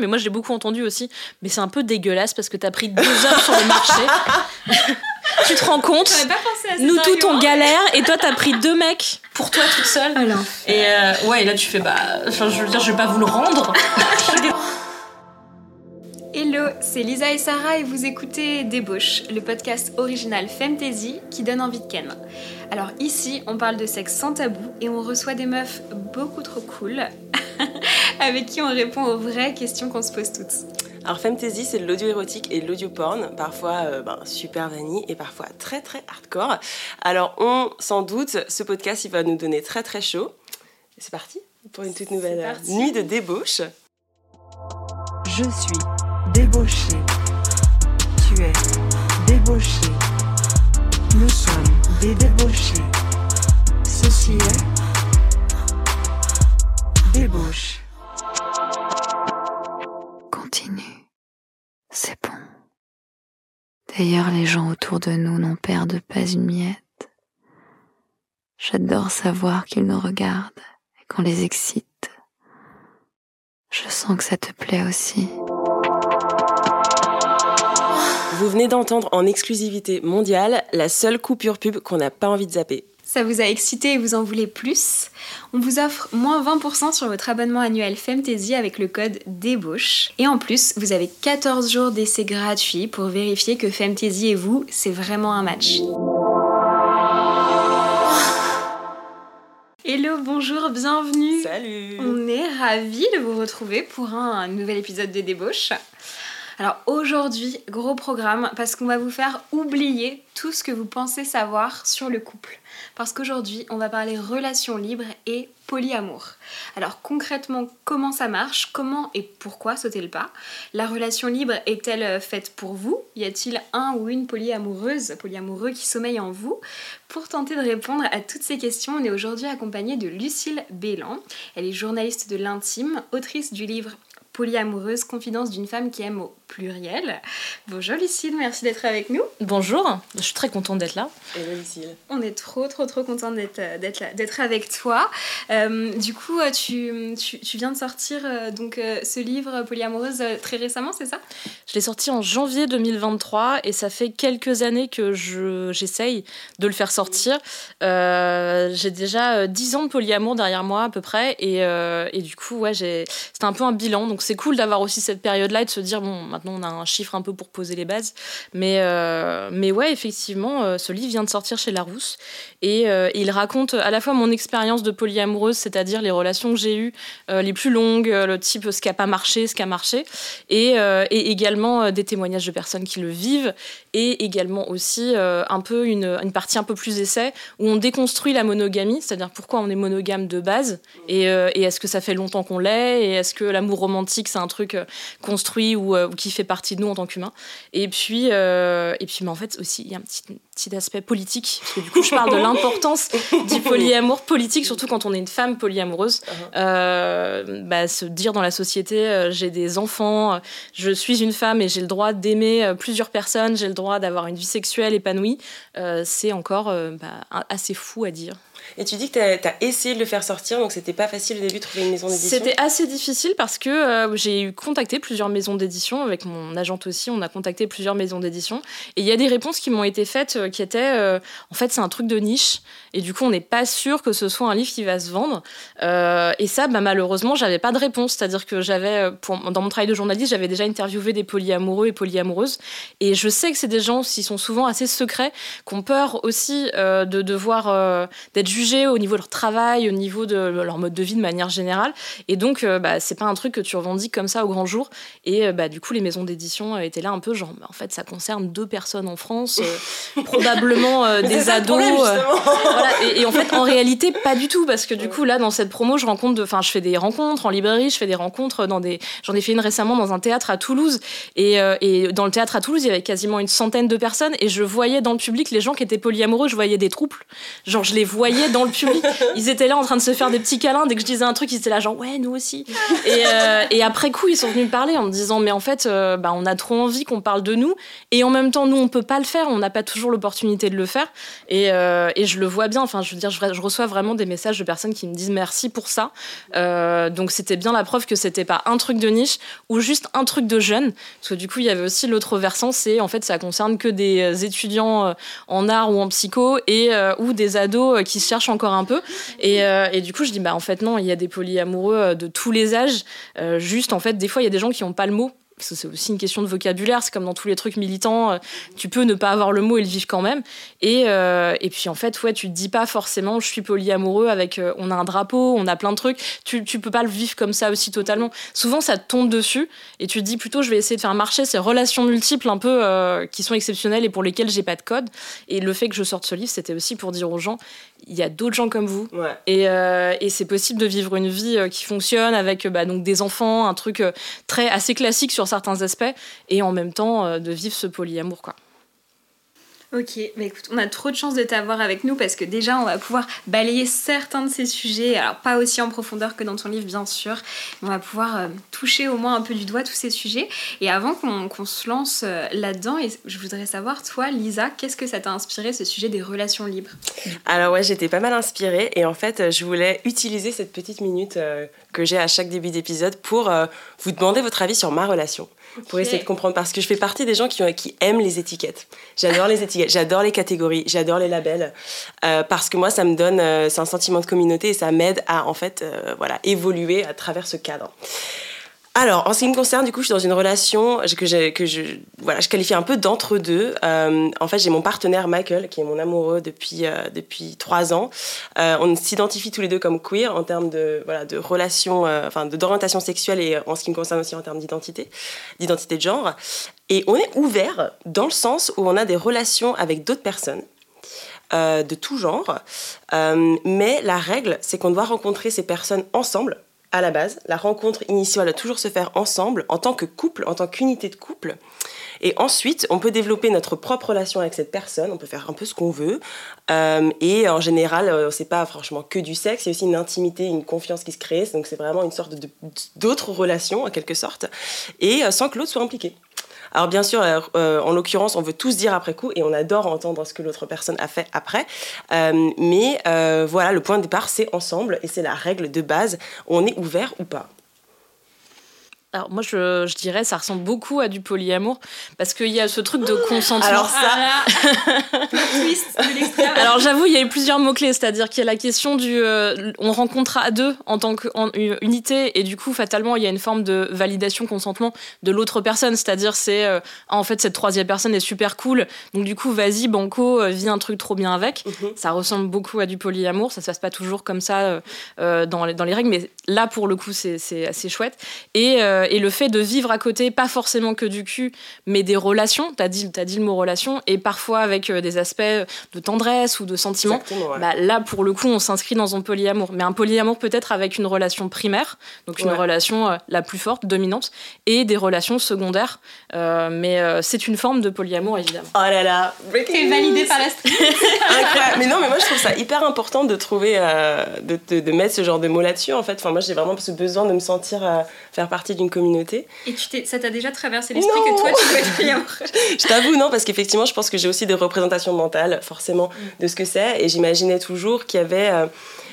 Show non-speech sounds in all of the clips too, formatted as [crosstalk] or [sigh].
Mais moi, j'ai beaucoup entendu aussi. Mais c'est un peu dégueulasse parce que t'as pris deux heures sur le marché. [laughs] tu te rends compte J'avais pas pensé à cet Nous toutes on argument. galère et toi t'as pris deux mecs pour toi toute seule. Alors. Et euh, ouais, et là tu fais bah, enfin je veux dire, je vais pas vous le rendre. [laughs] Hello, c'est Lisa et Sarah et vous écoutez Débauche, le podcast original Femtasy qui donne envie de ken. Alors ici, on parle de sexe sans tabou et on reçoit des meufs beaucoup trop cool [laughs] avec qui on répond aux vraies questions qu'on se pose toutes. Alors Femtasy, c'est de l'audio érotique et de l'audio porn, parfois euh, ben, super vanille et parfois très très hardcore. Alors on s'en doute, ce podcast il va nous donner très très chaud. C'est parti pour une toute nouvelle euh, nuit de débauche. Je suis débauché. Tu es débauché. Nous sommes des débauchés. Ceci est débauche. C'est bon. D'ailleurs, les gens autour de nous n'en perdent pas une miette. J'adore savoir qu'ils nous regardent et qu'on les excite. Je sens que ça te plaît aussi. Vous venez d'entendre en exclusivité mondiale la seule coupure pub qu'on n'a pas envie de zapper. Ça vous a excité et vous en voulez plus? On vous offre moins 20% sur votre abonnement annuel Femtasy avec le code DÉBAUCHE. Et en plus, vous avez 14 jours d'essai gratuit pour vérifier que Femtasy et vous, c'est vraiment un match. Hello, bonjour, bienvenue Salut On est ravis de vous retrouver pour un, un nouvel épisode de Débauche. Alors aujourd'hui, gros programme parce qu'on va vous faire oublier tout ce que vous pensez savoir sur le couple. Parce qu'aujourd'hui, on va parler relations libres et polyamour. Alors concrètement, comment ça marche Comment et pourquoi sauter le pas? La relation libre est-elle euh, faite pour vous? Y a-t-il un ou une polyamoureuse, polyamoureux qui sommeille en vous? Pour tenter de répondre à toutes ces questions, on est aujourd'hui accompagné de Lucille Bélan. Elle est journaliste de l'intime, autrice du livre Polyamoureuse, confidence d'une femme qui aime au pluriel. Bonjour Lucille, merci d'être avec nous. Bonjour, je suis très contente d'être là. Hello Lucille. On est trop trop trop contente d'être euh, d'être là- d'être avec toi. Euh, du coup, euh, tu, tu, tu viens de sortir donc ce livre Polyamoureuse très récemment, c'est ça? Je l'ai sorti en janvier 2023 et ça fait quelques années que je- j'essaye de le faire sortir. Euh, j'ai déjà euh, 10 ans de polyamour derrière moi à peu près et, euh, et du coup ouais j'ai c'était un peu un bilan donc c'est cool d'avoir aussi cette période là et de se dire bon maintenant on a un chiffre un peu pour poser les bases. Mais euh, mais ouais effectivement euh, ce livre vient de sortir chez Larousse. Et euh, il raconte à la fois mon expérience de polyamoureuse c'est-à-dire les relations que j'ai eues euh, les plus longues le type ce qui a pas marché ce qui a marché. Et, et également des témoignages de personnes qui le vivent. Et également aussi un peu une, une partie un peu plus essai où on déconstruit la monogamie, c'est-à-dire pourquoi on est monogame de base et, et est-ce que ça fait longtemps qu'on l'est et est-ce que l'amour romantique c'est un truc construit ou, ou qui fait partie de nous en tant qu'humains. Et puis euh, et puis mais en fait aussi il y a un petit, petit aspect politique parce que du coup je parle de [laughs] l'importance du polyamour politique surtout quand on est une femme polyamoureuse. Euh, bah, se dire dans la société euh, j'ai des enfants je suis une femme et j'ai le droit d'aimer plusieurs personnes, j'ai le droit d'avoir une vie sexuelle épanouie, c'est encore bah, assez fou à dire. Et tu dis que tu as, essayé de le faire sortir, donc c'était pas facile au début de trouver une maison d'édition. C'était assez difficile parce que euh, j'ai contacté plusieurs maisons d'édition avec mon agente aussi. On a contacté plusieurs maisons d'édition et il y a des réponses qui m'ont été faites euh, qui étaient euh, en fait c'est un truc de niche et du coup on n'est pas sûr que ce soit un livre qui va se vendre. Et ça bah, malheureusement j'avais pas de réponse, c'est-à-dire que j'avais dans mon travail de journaliste j'avais déjà interviewé des polyamoureux et polyamoureuses et je sais que c'est des gens qui sont souvent assez secrets, qui ont peur aussi de devoir d'être jugés au niveau de leur travail, au niveau de leur mode de vie de manière générale. Et donc, euh, bah, c'est pas un truc que tu revendiques comme ça au grand jour. Et euh, bah, du coup, les maisons d'édition euh, étaient là un peu genre, bah, en fait, ça concerne deux personnes en France, euh, [laughs] probablement euh, des ados. problème, justement. [laughs] voilà. et, et en fait, en réalité, pas du tout, parce que du coup, là, dans cette promo, je rencontre, enfin, je fais des rencontres en librairie, je fais des rencontres dans des, j'en ai fait une récemment dans un théâtre à Toulouse, et, euh, et dans le théâtre à Toulouse, il y avait quasiment une centaine de personnes, et je voyais dans le public les gens qui étaient polyamoureux, je voyais des troubles, genre je les voyais dans le public, ils étaient là en train de se faire des petits câlins. Dès que je disais un truc, ils étaient là, genre, ouais, nous aussi. Et, euh, après coup, ils sont venus me parler en me disant, mais en fait, euh, bah, on a trop envie qu'on parle de nous. Et en même temps, nous, on peut pas le faire. On n'a pas toujours l'opportunité de le faire. Et, euh, et, je le vois bien. Enfin, je veux dire, je, je, reçois vraiment des messages de personnes qui me disent merci pour ça. donc, c'était bien la preuve que c'était pas un truc de niche ou juste un truc de jeune. Parce que du coup, il y avait aussi l'autre versant, c'est en fait, ça concerne que des étudiants en art ou en psycho et ou des ados qui se cherchent encore un peu. Et, et du coup, je dis, bah, en fait, non, il y a des polyamoureux de tous les âges. juste, en fait, des fois, il y a des gens qui n'ont pas le mot c'est aussi une question de vocabulaire, c'est comme dans tous les trucs militants, euh, tu peux ne pas avoir le mot et le vivre quand même. Et, euh, et puis en fait, ouais, tu te dis pas forcément je suis polyamoureux avec euh, on a un drapeau, on a plein de trucs, tu, tu peux pas le vivre comme ça aussi totalement. Souvent ça te tombe dessus et tu te dis plutôt je vais essayer de faire marcher ces relations multiples un peu qui sont exceptionnelles et pour lesquelles j'ai pas de code. Et le fait que je sorte ce livre, c'était aussi pour dire aux gens il y a d'autres gens comme vous et, et c'est possible de vivre une vie qui fonctionne avec bah, donc des enfants, un truc très assez classique sur certains aspects et en même temps euh, de vivre ce polyamour quoi. Ok, mais écoute, on a trop de chance de t'avoir avec nous parce que déjà on va pouvoir balayer certains de ces sujets, alors pas aussi en profondeur que dans ton livre bien sûr, on va pouvoir euh, toucher au moins un peu du doigt tous ces sujets. Et avant qu'on se lance euh, là-dedans, je voudrais savoir, toi Lisa, qu'est-ce que ça t'a inspiré ce sujet des relations libres? Alors ouais, j'étais pas mal inspirée et en fait je voulais utiliser cette petite minute que j'ai à chaque début d'épisode pour vous demander votre avis sur ma relation pour essayer de comprendre. Parce que je fais partie des gens qui, aiment les étiquettes. J'adore les étiquettes, j'adore les catégories, j'adore les labels. Euh, parce que moi, ça me donne, euh, un sentiment de communauté et ça m'aide à, en fait, euh, voilà, évoluer à travers ce cadre. Alors, en ce qui me concerne, du coup, je suis dans une relation que, je, voilà, je qualifie un peu d'entre-deux. Euh, en fait, j'ai mon partenaire Michael, qui est mon amoureux depuis, euh, depuis trois ans. Euh, on s'identifie tous les deux comme queer en termes de, voilà, de relation, enfin, d'orientation sexuelle et en ce qui me concerne aussi en termes d'identité, d'identité de genre. Et on est ouvert dans le sens où on a des relations avec d'autres personnes. de tout genre. mais la règle, c'est qu'on doit rencontrer ces personnes ensemble à la base. La rencontre initiale doit toujours se faire ensemble, en tant que couple, en tant qu'unité de couple. Et ensuite, on peut développer notre propre relation avec cette personne, on peut faire un peu ce qu'on veut. Euh, et en général, euh, c'est pas franchement que du sexe, il y a aussi une intimité, une confiance qui se crée. Donc c'est vraiment une sorte d'autres relations, en quelque sorte, et euh, sans que l'autre soit impliqué. Alors bien sûr, euh, euh, en l'occurrence, on veut tous dire après coup et on adore entendre ce que l'autre personne a fait après. Euh, mais voilà, le point de départ, c'est ensemble et c'est la règle de base. On est ouvert ou pas. Alors moi je, je, dirais ça ressemble beaucoup à du polyamour parce qu'il y a ce truc de consentement. Alors ça, ah [laughs] Alors j'avoue il y a eu plusieurs mots clés, c'est-à-dire qu'il y a la question du euh, on rencontre à deux en tant qu'unité et du coup fatalement il y a une forme de validation consentement de l'autre personne, c'est-à-dire c'est euh, ah, en fait cette troisième personne est super cool donc du coup vas-y banco euh, vis un truc trop bien avec. Mhm. Ça ressemble beaucoup à du polyamour, ça se passe pas toujours comme ça dans, les, dans les règles mais là pour le coup c'est assez chouette et euh, et le fait de vivre à côté, pas forcément que du cul, mais des relations, tu as dit, as dit le mot relation, et parfois avec euh, des aspects de tendresse ou de sentiment, bah, là, pour le coup, on s'inscrit dans un polyamour. Mais un polyamour peut-être avec une relation primaire, donc une relation euh, la plus forte, dominante, et des relations secondaires. mais c'est une forme de polyamour, évidemment. Oh là là, T'es validé par la street. [laughs] mais non, mais moi, je trouve ça hyper important de trouver, de, de, mettre ce genre de mots là-dessus, en fait. Enfin, moi, j'ai vraiment ce besoin de me sentir faire partie d'une communauté. Et tu ça t'a déjà traversé l'esprit que toi, tu peux être client [laughs] Je t'avoue, non, parce qu'effectivement, je pense que j'ai aussi des représentations mentales, forcément, mm. de ce que c'est. Et j'imaginais toujours qu'il y avait.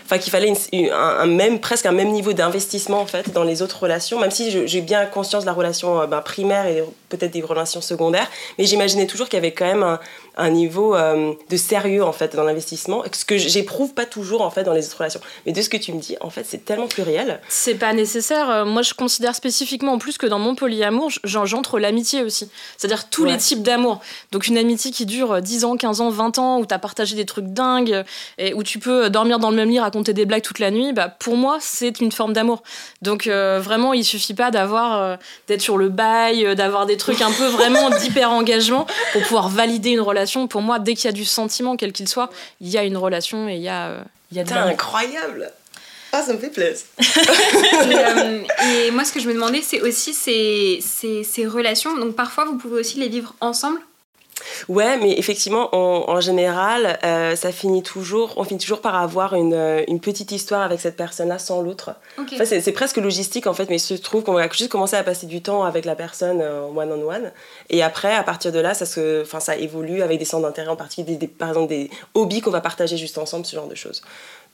Enfin qu'il fallait un, même presque un même niveau d'investissement en fait dans les autres relations même si j'ai bien conscience de la relation euh, ben, primaire et peut-être des relations secondaires mais j'imaginais toujours qu'il y avait quand même un, un niveau euh, de sérieux en fait dans l'investissement, ce que j'éprouve pas toujours en fait dans les autres relations. Mais de ce que tu me dis, en fait, c'est tellement pluriel. C'est pas nécessaire. Euh, moi, je considère spécifiquement en plus que dans mon polyamour, j'entre l'amitié aussi. C'est-à-dire tous les types d'amour. Donc une amitié qui dure 10 ans, 15 ans, 20 ans, où tu as partagé des trucs dingues, et où tu peux dormir dans le même lit, raconter des blagues toute la nuit, bah, pour moi, c'est une forme d'amour. Donc euh, vraiment, il suffit pas d'avoir d'être sur le bail, d'avoir des trucs un peu vraiment [laughs] d'hyper engagement pour pouvoir valider une relation pour moi, dès qu'il y a du sentiment, quel qu'il soit, il y a une relation et il y a, euh, il y a de incroyable ah, ça me fait plaisir. [laughs] Euh, et, moi, ce que je me demandais, c'est aussi ces, ces, ces, relations. Donc, parfois, vous pouvez aussi les vivre ensemble Ouais, mais effectivement, en général, euh, ça finit toujours, on finit toujours par avoir une, euh, une petite histoire avec cette personne-là sans l'autre. c'est presque logistique en fait, mais il se trouve qu'on va juste commencer à passer du temps avec la personne one on one, et après, à partir de là, ça se, enfin, ça évolue avec des centres d'intérêt en particulier, des, par exemple des hobbies qu'on va partager juste ensemble, ce genre de choses.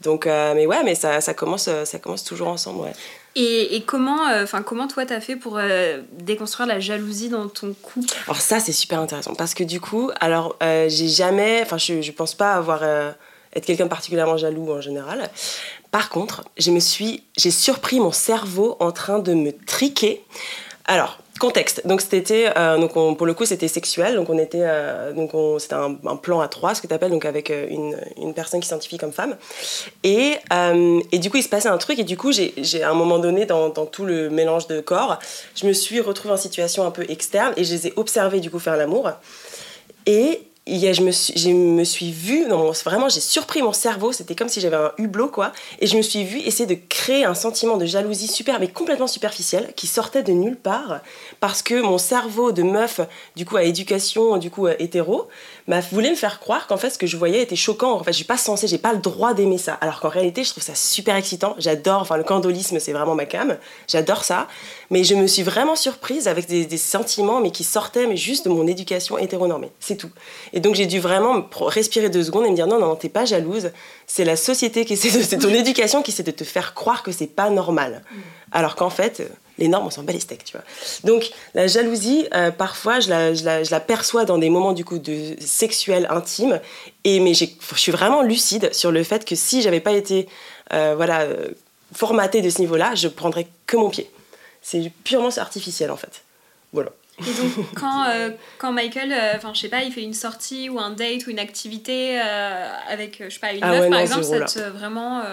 Donc, mais ouais, mais ça, ça commence, ça commence toujours ensemble, ouais. Et, comment, euh, comment toi t'as fait pour euh, déconstruire la jalousie dans ton couple? Alors ça c'est super intéressant parce que du coup, alors euh, j'ai jamais, enfin je, je pense pas avoir être quelqu'un particulièrement jaloux en général. Par contre, j'ai surpris mon cerveau en train de me triquer. Alors Contexte. Donc c'était euh, donc pour le coup c'était sexuel. Donc on était euh, donc c'était un, plan à trois, ce que tu appelles donc avec euh, une, une, personne qui s'identifie comme femme. Et, et du coup il se passait un truc et du coup j'ai à un moment donné dans, dans, tout le mélange de corps, je me suis retrouvée en situation un peu externe et je les ai observés du coup faire l'amour. Et je, me suis, je me suis vue, non, vraiment j'ai surpris mon cerveau, c'était comme si j'avais un hublot quoi, et je me suis vue essayer de créer un sentiment de jalousie super, mais complètement superficiel, qui sortait de nulle part, parce que mon cerveau de meuf, du coup à éducation, du coup hétéro, m'a voulu me faire croire qu'en fait ce que je voyais était choquant, en fait j'ai pas censé, j'ai pas le droit d'aimer ça, alors qu'en réalité je trouve ça super excitant, j'adore, enfin le candolisme c'est vraiment ma cam, j'adore ça, mais je me suis vraiment surprise avec des, des sentiments mais qui sortaient mais juste de mon éducation hétéronormée, c'est tout. Et donc j'ai dû vraiment respirer deux secondes et me dire non, non, t'es pas jalouse. C'est la société qui essaie de. C'est ton [laughs] éducation qui essaie de te faire croire que c'est pas normal. Mm. Alors qu'en fait, les normes, on s'en bat les steaks, tu vois. Donc la jalousie, euh, parfois, je la, je, la, je la, perçois dans des moments du coup de sexuel intime. Et mais je suis vraiment lucide sur le fait que si j'avais pas été euh, voilà euh, formatée de ce niveau-là, je prendrais que mon pied. C'est purement artificiel en fait. Voilà. Et donc, [laughs] quand, euh, quand Michael, euh, enfin, je sais pas, il fait une sortie ou un date ou une activité euh, avec, je sais pas, une ah meuf, par exemple, ça te vraiment.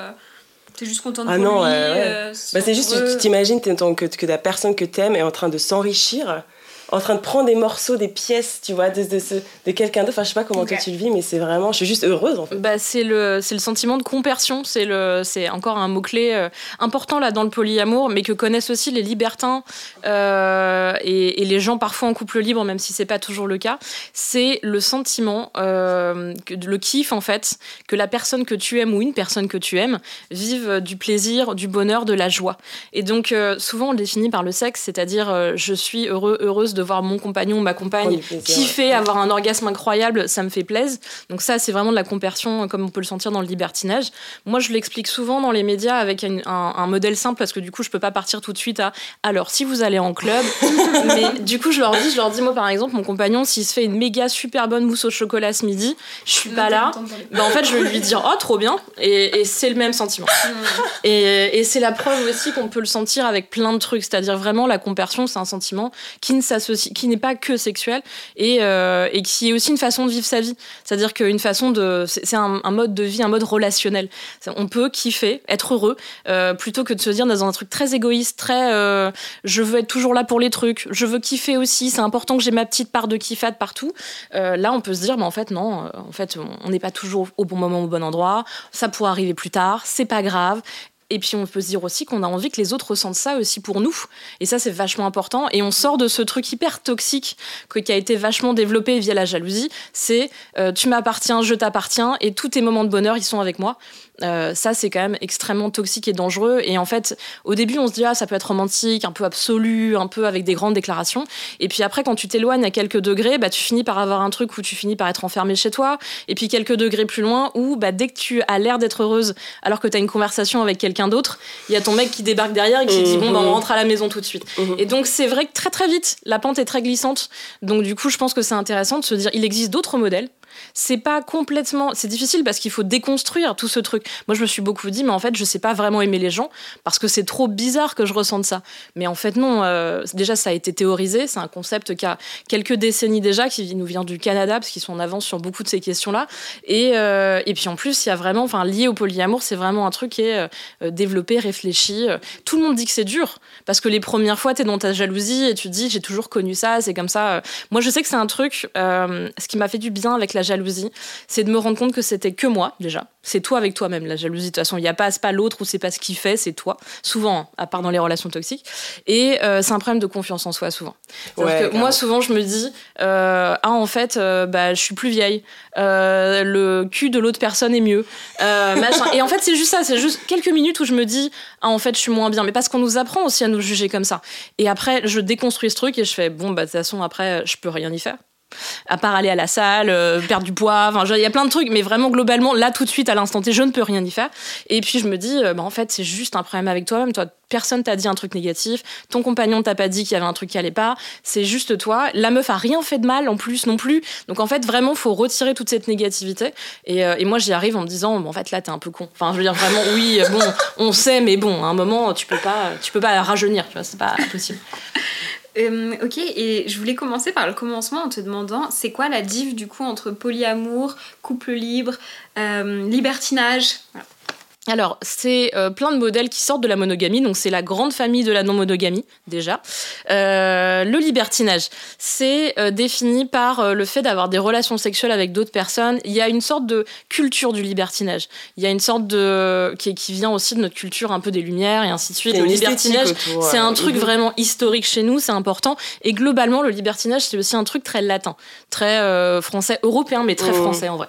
T'es juste contente ah non, lui. bah, c'est juste, tu t'imagines que, que la personne que t'aimes est en train de s'enrichir en train de prendre des morceaux, des pièces, tu vois, de, de, de quelqu'un d'autre. Enfin, je sais pas comment toi tu le vis, mais c'est vraiment, je suis juste heureuse en fait. Bah, c'est le, c'est le sentiment de compersion. C'est le, c'est encore un mot clé euh, important là dans le polyamour, mais que connaissent aussi les libertins euh, et, et, les gens parfois en couple libre, même si c'est pas toujours le cas. C'est le sentiment, euh, le kiff en fait, que la personne que tu aimes ou une personne que tu aimes vive du plaisir, du bonheur, de la joie. Et donc souvent on le définit par le sexe, c'est-à-dire je suis heureux, heureuse de voir mon compagnon ou ma compagne kiffer, avoir un orgasme incroyable, ça me fait plaisir. Donc ça, c'est vraiment de la compersion, comme on peut le sentir dans le libertinage. Moi, je l'explique souvent dans les médias avec un, modèle simple, parce que du coup, je peux pas partir tout de suite à alors si vous allez en club. [laughs] mais du coup, je leur dis, je leur dis moi par exemple, mon compagnon, s'il se fait une méga super bonne mousse au chocolat ce midi, je suis pas là. Ben, en fait, je vais lui dire oh trop bien, et, c'est le même sentiment. et, et c'est la preuve aussi qu'on peut le sentir avec plein de trucs, c'est-à-dire vraiment la compersion, c'est un sentiment qui ne s'associe qui n'est pas que sexuel et, euh, et, qui est aussi une façon de vivre sa vie. C'est-à-dire qu'une façon de, c'est un, mode de vie, un mode relationnel. On peut kiffer, être heureux, euh, plutôt que de se dire dans un truc très égoïste, très, euh, je veux être toujours là pour les trucs, je veux kiffer aussi, c'est important que j'ai ma petite part de kiffade partout. là, on peut se dire, mais en fait non, en fait, on n'est pas toujours au bon moment, au bon endroit. Ça pourrait arriver plus tard, c'est pas grave. Et puis on peut se dire aussi qu'on a envie que les autres ressentent ça aussi pour nous. Et ça, c'est vachement important. Et on sort de ce truc hyper toxique qui a été vachement développé via la jalousie. C'est euh, tu m'appartiens, je t'appartiens, et tous tes moments de bonheur, ils sont avec moi. Euh, ça, c'est quand même extrêmement toxique et dangereux. Et en fait, au début, on se dit, ah, ça peut être romantique, un peu absolu, un peu avec des grandes déclarations. Et puis après, quand tu t'éloignes à quelques degrés, bah, tu finis par avoir un truc où tu finis par être enfermé chez toi. Et puis quelques degrés plus loin, où bah, dès que tu as l'air d'être heureuse, alors que tu as une conversation avec quelqu'un d'autre, il y a ton mec qui débarque derrière et qui dit, bon, bah, on rentre à la maison tout de suite. Mhm. Et donc, c'est vrai que très très vite, la pente est très glissante. Donc, du coup, je pense que c'est intéressant de se dire, il existe d'autres modèles c'est pas complètement. C'est difficile parce qu'il faut déconstruire tout ce truc. Moi, je me suis beaucoup dit, mais en fait, je sais pas vraiment aimer les gens parce que c'est trop bizarre que je ressente ça. Mais en fait, non. Euh, déjà, ça a été théorisé. C'est un concept qui a quelques décennies déjà, qui nous vient du Canada parce qu'ils sont en avance sur beaucoup de ces questions-là. Et, euh, et puis en plus, il y a vraiment, enfin, lié au polyamour, c'est vraiment un truc qui est euh, développé, réfléchi. Tout le monde dit que c'est dur parce que les premières fois, tu es dans ta jalousie et tu dis, j'ai toujours connu ça, c'est comme ça. Moi, je sais que c'est un truc. ce qui m'a fait du bien avec la jalousie, c'est de me rendre compte que c'était que moi déjà. C'est toi avec toi-même la jalousie. De toute façon, il y a pas pas l'autre ou c'est pas ce qu'il fait, c'est toi. Souvent, hein, à part dans les relations toxiques. Et euh, c'est un problème de confiance en soi souvent. Ouais, que moi souvent je me dis euh, ah en fait euh, bah je suis plus vieille. Le cul de l'autre personne est mieux. Et en fait c'est juste ça. C'est juste quelques minutes où je me dis ah en fait je suis moins bien. Mais parce qu'on nous apprend aussi à nous juger comme ça. Et après je déconstruis ce truc et je fais bon bah de toute façon après je peux rien y faire à part aller à la salle, euh, perdre du poids, enfin, il y a plein de trucs, mais vraiment globalement, là tout de suite, à l'instant T, je ne peux rien y faire. Et puis je me dis, euh, bah, en fait, c'est juste un problème avec toi-même. Toi, personne t'a dit un truc négatif, ton compagnon t'a pas dit qu'il y avait un truc qui allait pas, c'est juste toi. La meuf a rien fait de mal en plus non plus. Donc en fait, vraiment, faut retirer toute cette négativité. Et, euh, et moi, j'y arrive en me disant, bon, en fait, là, t'es un peu con. Enfin, je veux dire vraiment, oui, bon, on sait, mais bon, à un moment, tu peux pas, tu peux pas rajeunir, tu vois, c'est pas possible. Euh, ok, et je voulais commencer par le commencement en te demandant c'est quoi la diff du coup entre polyamour, couple libre, euh, libertinage? Alors, c'est euh, plein de modèles qui sortent de la monogamie, donc c'est la grande famille de la non-monogamie, déjà. Euh, le libertinage, c'est euh, défini par euh, le fait d'avoir des relations sexuelles avec d'autres personnes. Il y a une sorte de culture du libertinage. Il y a une sorte de... qui, qui vient aussi de notre culture un peu des Lumières et ainsi de suite. Le libertinage, c'est un truc mhm. vraiment historique chez nous, c'est important. Et globalement, le libertinage, c'est aussi un truc très latin, très euh, français, européen, mais très Mhm. français en vrai.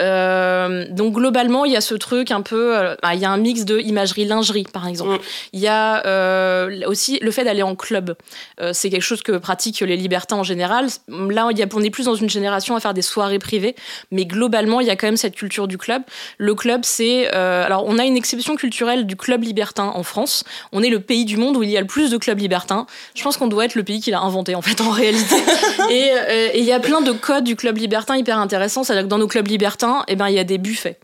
Euh, donc globalement, il y a ce truc un peu, bah, il y a un mix de imagerie, lingerie par exemple. Mm. Il y a euh, aussi le fait d'aller en club. Euh, c'est quelque chose que pratiquent les libertins en général. Là, y a, on est plus dans une génération à faire des soirées privées, mais globalement, il y a quand même cette culture du club. Le club, c'est, euh, alors on a une exception culturelle du club libertin en France. On est le pays du monde où il y a le plus de clubs libertins. Je pense qu'on doit être le pays qui l'a inventé en fait en réalité. [laughs] et euh, et il y a plein de codes du club libertin hyper intéressants. C'est-à-dire que dans nos clubs libertins, eh ben il y a des buffets.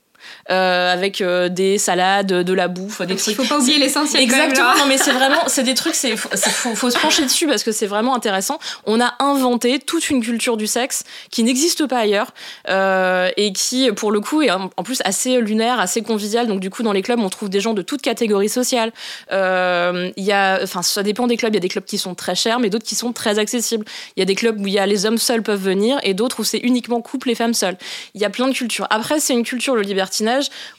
Euh, avec euh, des salades, de la bouffe, des Il trucs. faut pas oublier l'essentiel. Exactement, non mais c'est vraiment, c'est des trucs, c'est faut, se pencher dessus parce que c'est vraiment intéressant. On a inventé toute une culture du sexe qui n'existe pas ailleurs euh, et qui, pour le coup, est en plus assez lunaire, assez convivial. Donc du coup, dans les clubs, on trouve des gens de toute catégorie sociale. Euh, Il y a, enfin, ça dépend des clubs. Il y a des clubs qui sont très chers, mais d'autres qui sont très accessibles. Il y a des clubs où il y a les hommes seuls peuvent venir et d'autres où c'est uniquement couple et femmes seules. Il y a plein de cultures. Après, c'est une culture le libertinage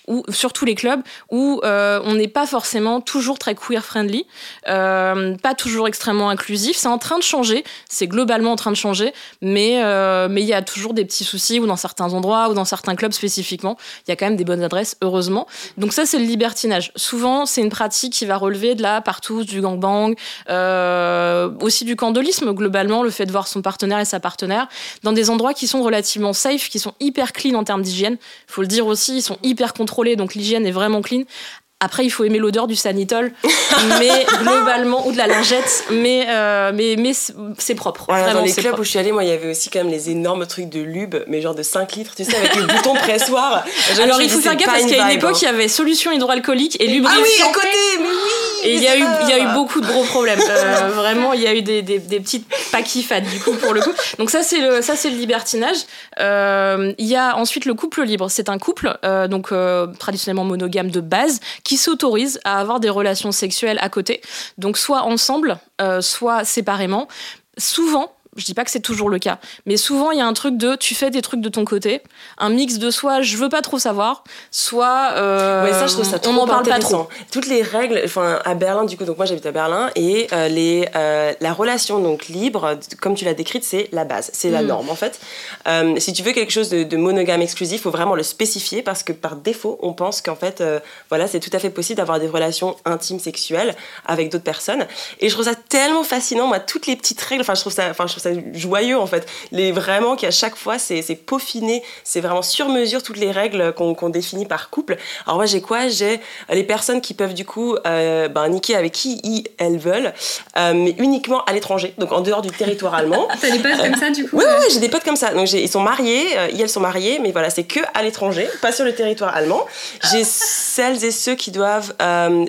ou surtout les clubs où euh, on n'est pas forcément toujours très queer friendly, euh, pas toujours extrêmement inclusif. C'est en train de changer, c'est globalement en train de changer, mais euh, mais il y a toujours des petits soucis ou dans certains endroits ou dans certains clubs spécifiquement, il y a quand même des bonnes adresses heureusement. Donc ça c'est le libertinage. Souvent c'est une pratique qui va relever de la partout du gangbang, aussi du candolisme globalement, le fait de voir son partenaire et sa partenaire dans des endroits qui sont relativement safe, qui sont hyper clean en termes d'hygiène. Faut le dire aussi, sont hyper contrôlés, donc l'hygiène est vraiment clean. Après, il faut aimer l'odeur du sanitol, [laughs] mais globalement, ou de la lingette, mais, euh, mais, mais c'est- propre. Voilà, vraiment, dans les clubs propre. où je suis allée, moi, il y avait aussi quand même les énormes trucs de lube, mais genre de 5 litres, tu sais, avec le bouton pressoir. [laughs] Je Alors, il faut faire gaffe parce a une époque, hein. il y avait solution hydroalcoolique et lubrifiant. Ah oui, à côté, mais oui Et il y, a eu, il y a eu beaucoup de gros problèmes. [laughs] Euh, vraiment, il y a eu des, des, des petites paquifades, du coup, pour le coup. Donc, ça, c'est le, ça, le libertinage. Euh, il y a ensuite le couple libre. C'est un couple, donc traditionnellement monogame de base, qui s'autorise à avoir des relations sexuelles à côté. Donc, soit ensemble, euh, soit séparément. Souvent, je dis pas que c'est toujours le cas, mais souvent il y a un truc de tu fais des trucs de ton côté, un mix de soit je veux pas trop savoir, soit euh, Ouais, ça, je trouve ça on n'en parle pas trop. Toutes les règles, enfin, à Berlin, du coup, donc moi j'habite à Berlin, et euh, les, euh, la relation donc libre, comme tu l'as décrite, c'est la base, c'est la Mm. norme en fait. Euh, si tu veux quelque chose de, de monogame exclusif, il faut vraiment le spécifier parce que par défaut, on pense qu'en fait, voilà, c'est tout à fait possible d'avoir des relations intimes sexuelles avec d'autres personnes. Et je trouve ça tellement fascinant, moi, toutes les petites règles, enfin, je trouve ça, enfin, je trouve ça joyeux en fait. Les, vraiment qu'à chaque fois, c'est peaufiné, c'est vraiment sur mesure toutes les règles qu'on définit par couple. Alors moi, j'ai quoi? J'ai euh, les personnes qui peuvent du coup euh, ben, niquer avec qui ils, elles veulent, euh, mais uniquement à l'étranger, donc en dehors du territoire allemand. [laughs] T'as des potes comme ça du coup? Oui, oui, j'ai des potes comme ça. Donc ils sont mariés, ils, elles sont mariées, mais voilà, c'est que à l'étranger, pas sur le territoire allemand. J'ai celles et ceux qui doivent,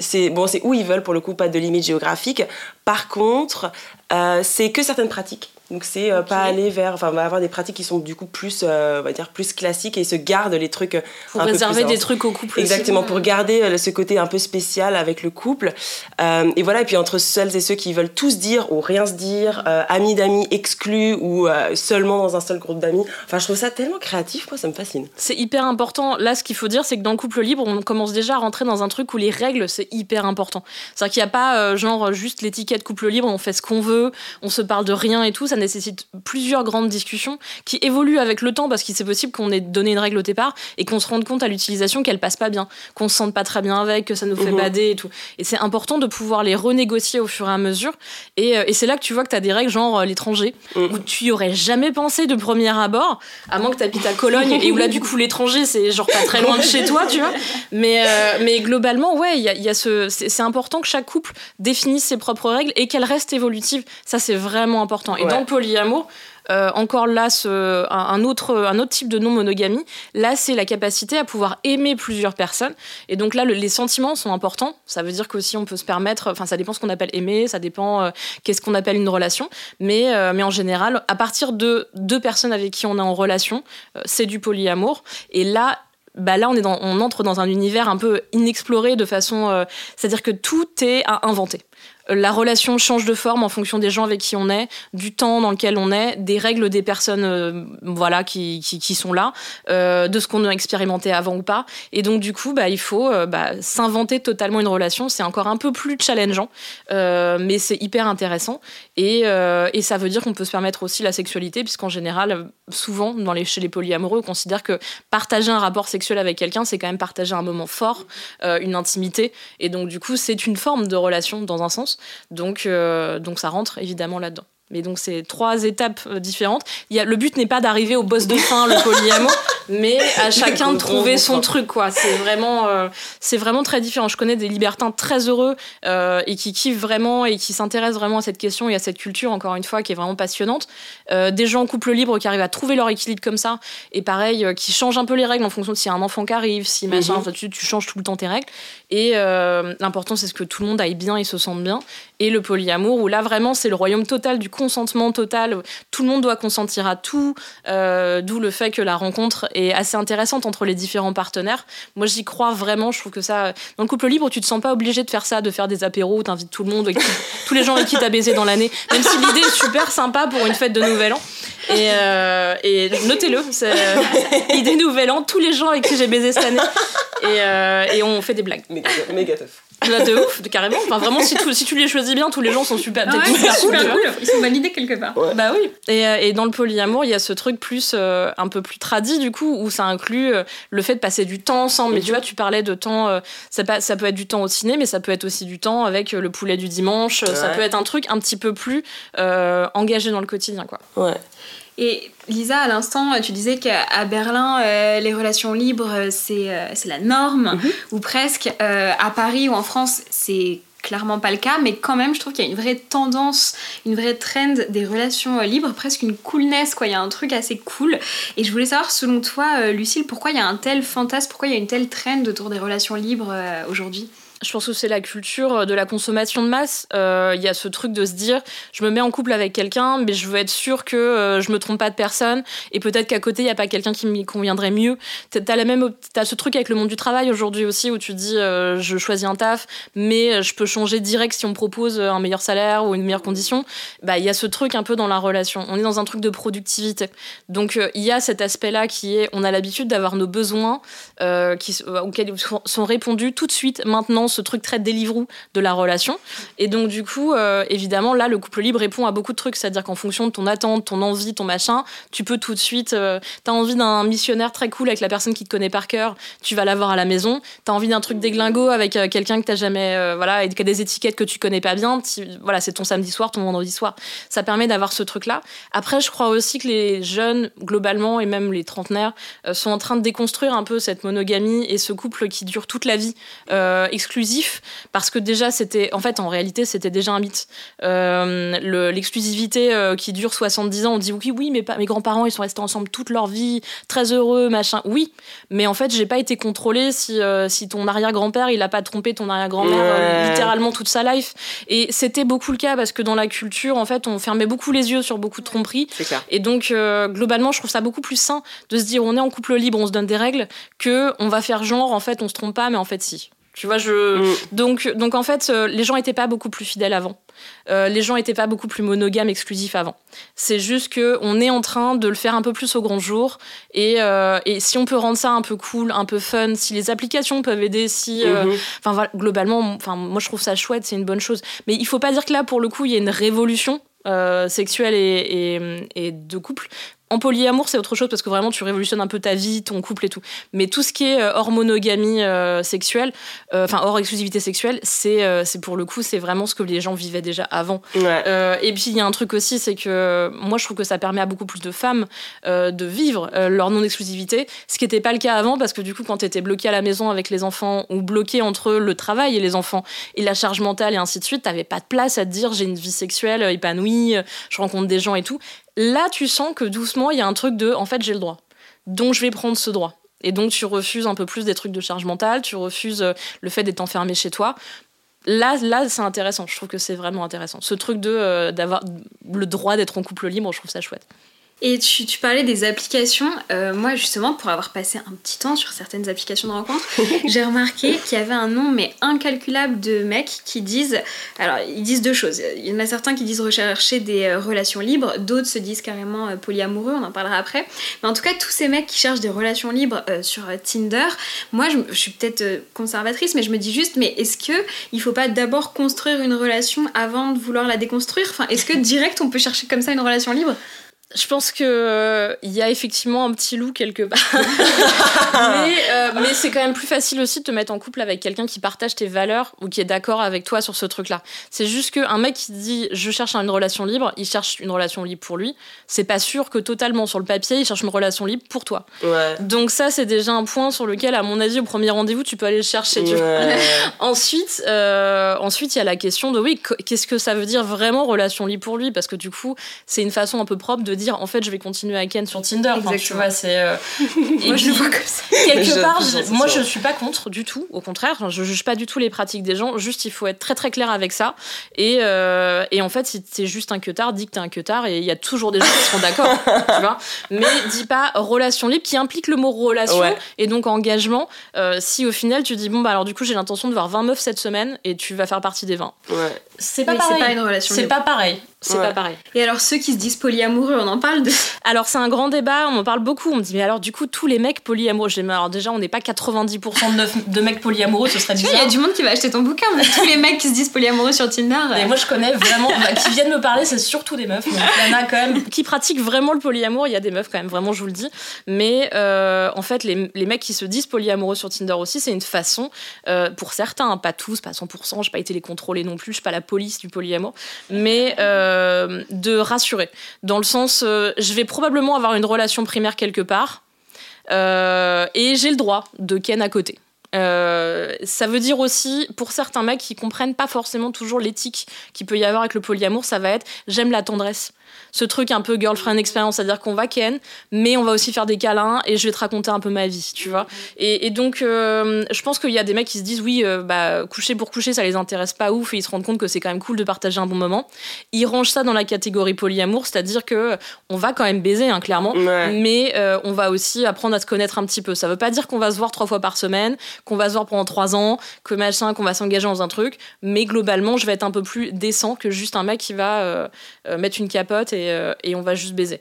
c'est bon, c'est où ils veulent pour le coup, pas de limite géographique. Par contre, euh, c'est que certaines pratiques. Donc c'est euh, pas aller vers, enfin on va avoir des pratiques qui sont du coup plus, euh, on va dire plus classiques et se gardent les trucs. euh, Pour un peu réserver plus des trucs au couple. aussi. Exactement, pour garder ce côté un peu spécial avec le couple. Euh, et voilà, et puis entre celles et ceux qui veulent tous dire ou rien se dire, euh, amis d'amis exclus ou seulement dans un seul groupe d'amis. Enfin, je trouve ça tellement créatif, moi, ça me fascine. C'est hyper important. Là, ce qu'il faut dire, c'est que dans le couple libre, on commence déjà à rentrer dans un truc où les règles, c'est hyper important. C'est-à-dire qu'il n'y a pas, genre, juste l'étiquette couple libre, on fait ce qu'on veut, on se parle de rien et tout. Ça nécessite plusieurs grandes discussions qui évoluent avec le temps parce qu'il c'est possible qu'on ait donné une règle au départ et qu'on se rende compte à l'utilisation qu'elle passe pas bien, qu'on se sente pas très bien avec, que ça nous fait Mhm. bader et tout. Et c'est important de pouvoir les renégocier au fur et à mesure. Et, euh, et c'est là que tu vois que tu as des règles genre euh, l'étranger, Mhm. où tu y aurais jamais pensé de premier abord, à moins que tu habites à Cologne et où là, du coup, [laughs] l'étranger, c'est genre pas très loin de chez toi, tu vois. Mais, euh, mais globalement, ouais, y a, y a ce, c'est important que chaque couple définisse ses propres règles et qu'elles restent évolutives. Ça, c'est vraiment important. Et Ouais. dans polyamour, euh, encore là, un, autre, un autre type de non-monogamie, là, c'est la capacité à pouvoir aimer plusieurs personnes. Et donc là, le- les sentiments sont importants. Ça veut dire qu'aussi, on peut se permettre, enfin, ça dépend ce qu'on appelle aimer, ça dépend euh, qu'est-ce qu'on appelle une relation. Mais, euh, mais en général, à partir de deux personnes avec qui on est en relation, c'est du polyamour. Et là, bah là, on, entre dans un univers un peu inexploré de façon. C'est-à-dire que tout est à inventer. La relation change de forme en fonction des gens avec qui on est, du temps dans lequel on est, des règles des personnes euh, voilà, qui, qui, qui sont là, euh, de ce qu'on a expérimenté avant ou pas. Et donc, du coup, bah, il faut euh, bah, s'inventer totalement une relation. C'est encore un peu plus challengeant, euh, mais c'est hyper intéressant. Et, et ça veut dire qu'on peut se permettre aussi la sexualité, puisqu'en général, souvent, dans les, chez les polyamoureux, on considère que partager un rapport sexuel avec quelqu'un, c'est quand même partager un moment fort, une intimité. Et donc, du coup, c'est une forme de relation dans un sens. Donc, euh, donc ça rentre évidemment là-dedans. Mais donc, c'est trois étapes euh, différentes. Il y a, le but n'est pas d'arriver au boss de fin, le polyamour, [laughs] mais à chacun de trouver son truc, quoi. C'est vraiment, euh, c'est vraiment très différent. Je connais des libertins très heureux euh, et qui kiffent vraiment et qui s'intéressent vraiment à cette question et à cette culture, encore une fois, qui est vraiment passionnante. Euh, des gens en couple libre qui arrivent à trouver leur équilibre comme ça, et pareil, qui changent un peu les règles en fonction de s'il y a un enfant qui arrive, si machin, Mhm. tu changes tout le temps tes règles. Et euh, l'important, c'est ce que tout le monde aille bien et se sente bien. Et le polyamour, où là, vraiment, c'est le royaume total du consentement total. Tout le monde doit consentir à tout, euh, d'où le fait que la rencontre est assez intéressante entre les différents partenaires. Moi, j'y crois vraiment. Je trouve que ça, dans le couple libre, tu te sens pas obligé de faire ça, de faire des apéros où t'invites tout le monde, [laughs] tous les gens avec qui t'as baisé dans l'année. Même si l'idée est super sympa pour une fête de Nouvel An. Et, euh, notez-le, c'est euh, idée Nouvel An, tous les gens avec qui j'ai baisé cette année. Et on fait des blagues. Méga, [laughs] méga tough. Là, de ouf, de- carrément. Enfin, vraiment, si tu, si tu les choisis bien, tous les gens sont super, Ah ouais, super cool, super cool. Ils sont validés quelque part. Bah oui. Et, euh, et dans le polyamour, il y a ce truc plus euh, un peu plus tradit du coup où ça inclut euh, le fait de passer du temps ensemble. Mais tu vois, tu parlais de temps. euh, ça, peut être du temps au ciné, mais ça peut être aussi du temps avec euh, le poulet du dimanche. Ça peut être un truc un petit peu plus euh, engagé dans le quotidien, quoi. Ouais. Et Lisa, à l'instant, tu disais qu'à Berlin, euh, les relations libres, euh, c'est euh, la norme, Mhm. ou presque. Euh, à Paris ou en France, c'est clairement pas le cas, mais quand même, je trouve qu'il y a une vraie tendance, une vraie trend des relations libres, presque une coolness, quoi. Il y a un truc assez cool. Et je voulais savoir, selon toi, Lucille, pourquoi il y a un tel fantasme, pourquoi il y a une telle trend autour des relations libres aujourd'hui? Je pense que c'est la culture de la consommation de masse. Euh, Il y a ce truc de se dire, je me mets en couple avec quelqu'un, mais je veux être sûr que euh, je me trompe pas de personne, et peut-être qu'à côté il y a pas quelqu'un qui me conviendrait mieux. T'as la même, t'as ce truc avec le monde du travail aujourd'hui aussi où tu dis, euh, je choisis un taf, mais je peux changer direct si on me propose un meilleur salaire ou une meilleure condition. Bah il y a ce truc un peu dans la relation. On est dans un truc de productivité. Donc euh, il y a cet aspect-là qui est, on a l'habitude d'avoir nos besoins euh, qui, euh, auxquels sont répondus tout de suite maintenant ce truc très Deliveroo de la relation. Et donc du coup euh, évidemment là le couple libre répond à beaucoup de trucs. C'est à dire qu'en fonction de ton attente ton envie ton machin tu peux tout de suite euh, t'as envie d'un missionnaire très cool avec la personne qui te connaît par cœur. Tu vas l'avoir à la maison. T'as envie d'un truc déglingo avec euh, quelqu'un que t'as jamais voilà et qui a des étiquettes que tu connais pas bien. Voilà c'est ton samedi soir ton vendredi soir. Ça permet d'avoir ce truc là après je crois aussi que les jeunes globalement et même les trentenaires sont en train de déconstruire un peu cette monogamie et ce couple qui dure toute la vie, euh, exclusif parce que déjà c'était en fait en réalité c'était déjà un mythe. Euh, le- l'exclusivité euh, qui dure 70 ans on dit oui oui mais pas mes grands-parents ils sont restés ensemble toute leur vie très heureux machin. Oui mais en fait j'ai pas été contrôlée si euh, si ton arrière-grand-père il a pas trompé ton arrière-grand-mère Ouais. littéralement toute sa life. Et c'était beaucoup le cas parce que dans la culture en fait on fermait beaucoup les yeux sur beaucoup de tromperies. Et donc, globalement, je trouve ça beaucoup plus sain de se dire on est en couple libre, on se donne des règles, que on va faire genre, en fait, on se trompe pas, mais en fait, si. Tu vois, je. Mm. Donc, donc, en fait, euh, les gens étaient pas beaucoup plus fidèles avant. Euh, les gens étaient pas beaucoup plus monogames, exclusifs avant. C'est juste que on est en train de le faire un peu plus au grand jour. Et, euh, et si on peut rendre ça un peu cool, un peu fun, si les applications peuvent aider, si. euh, Mhm. Enfin voilà, globalement, enfin moi je trouve ça chouette, c'est une bonne chose. Mais il faut pas dire que là pour le coup il y a une révolution sexuelle et, et, et de couple. En polyamour, c'est autre chose parce que vraiment tu révolutionnes un peu ta vie, ton couple et tout. Mais tout ce qui est euh, hors monogamie euh, sexuelle, euh, enfin hors exclusivité sexuelle, c'est euh, pour le coup c'est vraiment ce que les gens vivaient déjà avant. Ouais. Euh, et puis il y a un truc aussi, c'est que moi je trouve que ça permet à beaucoup plus de femmes euh, de vivre euh, leur non-exclusivité, ce qui n'était pas le cas avant parce que du coup quand tu étais bloqué à la maison avec les enfants ou bloqué entre le travail et les enfants et la charge mentale et ainsi de suite, t'avais pas de place à te dire j'ai une vie sexuelle épanouie, je rencontre des gens et tout. Là tu sens que doucement il y a un truc de en fait j'ai le droit, donc je vais prendre ce droit. Et donc tu refuses un peu plus des trucs de charge mentale, tu refuses euh, le fait d'être enfermé chez toi. Là, là c'est intéressant. Je trouve que c'est vraiment intéressant. Ce truc de euh, d'avoir le droit d'être en couple libre, je trouve ça chouette. Et tu, tu parlais des applications. Euh, moi, justement, pour avoir passé un petit temps sur certaines applications de rencontres, [laughs] j'ai remarqué qu'il y avait un nombre mais incalculable de mecs qui disent. Alors, ils disent deux choses. Il y en a certains qui disent rechercher des euh, relations libres, d'autres se disent carrément euh, polyamoureux, on en parlera après. Mais en tout cas, tous ces mecs qui cherchent des relations libres euh, sur Tinder, moi, je, je suis peut-être conservatrice, mais je me dis juste, mais est-ce que il faut pas d'abord construire une relation avant de vouloir la déconstruire? Enfin, est-ce que direct on peut chercher comme ça une relation libre? Je pense que euh, il y a effectivement un petit loup quelque part. [laughs] mais euh, mais c'est quand même plus facile aussi de te mettre en couple avec quelqu'un qui partage tes valeurs ou qui est d'accord avec toi sur ce truc-là. C'est juste qu'un mec qui dit je cherche une relation libre, il cherche une relation libre pour lui. C'est pas sûr que totalement sur le papier, il cherche une relation libre pour toi. Ouais. Donc ça, c'est déjà un point sur lequel, à mon avis, au premier rendez-vous, tu peux aller le chercher. tu vois. Ouais. [laughs] Ensuite, euh, ensuite, il y a la question de oui, qu- qu'est-ce que ça veut dire vraiment relation libre pour lui? Parce que du coup, c'est une façon un peu propre de dire en fait, je vais continuer à Ken sur Tinder. Enfin, tu vois, c'est. euh, [laughs] Moi, je le vois comme ça. [laughs] quelque Je- part, moi, je- je suis pas contre du tout. Au contraire, je juge pas du tout les pratiques des gens. Juste, il faut être très très clair avec ça. Et, euh, et en fait, si t'es juste un queutard, dis que t'es un queutard et il y a toujours des gens qui seront d'accord. [laughs] tu vois Mais dis pas relation libre qui implique le mot relation Ouais. et donc engagement. Euh, si au final tu dis bon bah alors du coup j'ai l'intention de voir 20 meufs cette semaine et tu vas faire partie des 20. Ouais. C'est pas Oui, c'est pareil. pas une relation C'est libre. pas pareil. C'est Ouais. pas pareil. Et alors ceux qui se disent polyamoureux, on en parle de... [laughs] Alors c'est un grand débat, on en parle beaucoup. On me dit mais alors du coup tous les mecs polyamoureux, mais alors déjà on n'est pas 90% de, neuf- de mecs polyamoureux, ce serait vois, il y bizarre. a du monde qui va acheter ton bouquin, mais tous les mecs qui se disent polyamoureux sur Tinder. Et euh, moi je connais vraiment, bah, qui viennent me parler, c'est surtout des meufs. Donc il y en a quand même [laughs] qui pratiquent vraiment le polyamour. Il y a des meufs quand même, vraiment, je vous le dis. Mais euh, en fait, les, les mecs qui se disent polyamoureux sur Tinder aussi, c'est une façon, euh, pour certains, hein, pas tous, pas 100%, j'ai pas été les contrôler non plus, je suis pas la police du polyamour, mais euh, de rassurer. Dans le sens, euh, je vais probablement avoir une relation primaire quelque part. euh, et j'ai le droit de ken à côté. Ça veut dire aussi, pour certains mecs qui comprennent pas forcément toujours l'éthique qu'il peut y avoir avec le polyamour, ça va être j'aime la tendresse. Ce truc un peu girlfriend expérience, c'est-à-dire qu'on va ken, mais on va aussi faire des câlins et je vais te raconter un peu ma vie, tu vois. Et, et donc, euh, je pense qu'il y a des mecs qui se disent oui, euh, bah, coucher pour coucher, ça les intéresse pas ouf et ils se rendent compte que c'est quand même cool de partager un bon moment. Ils rangent ça dans la catégorie polyamour, c'est-à-dire que on va quand même baiser, hein, clairement, Ouais. mais euh, on va aussi apprendre à se connaître un petit peu. Ça veut pas dire qu'on va se voir trois fois par semaine, qu'on va se voir pendant trois ans, que machin, qu'on va s'engager dans un truc, mais globalement, je vais être un peu plus décent que juste un mec qui va euh, euh, mettre une capote et, euh, et on va juste baiser.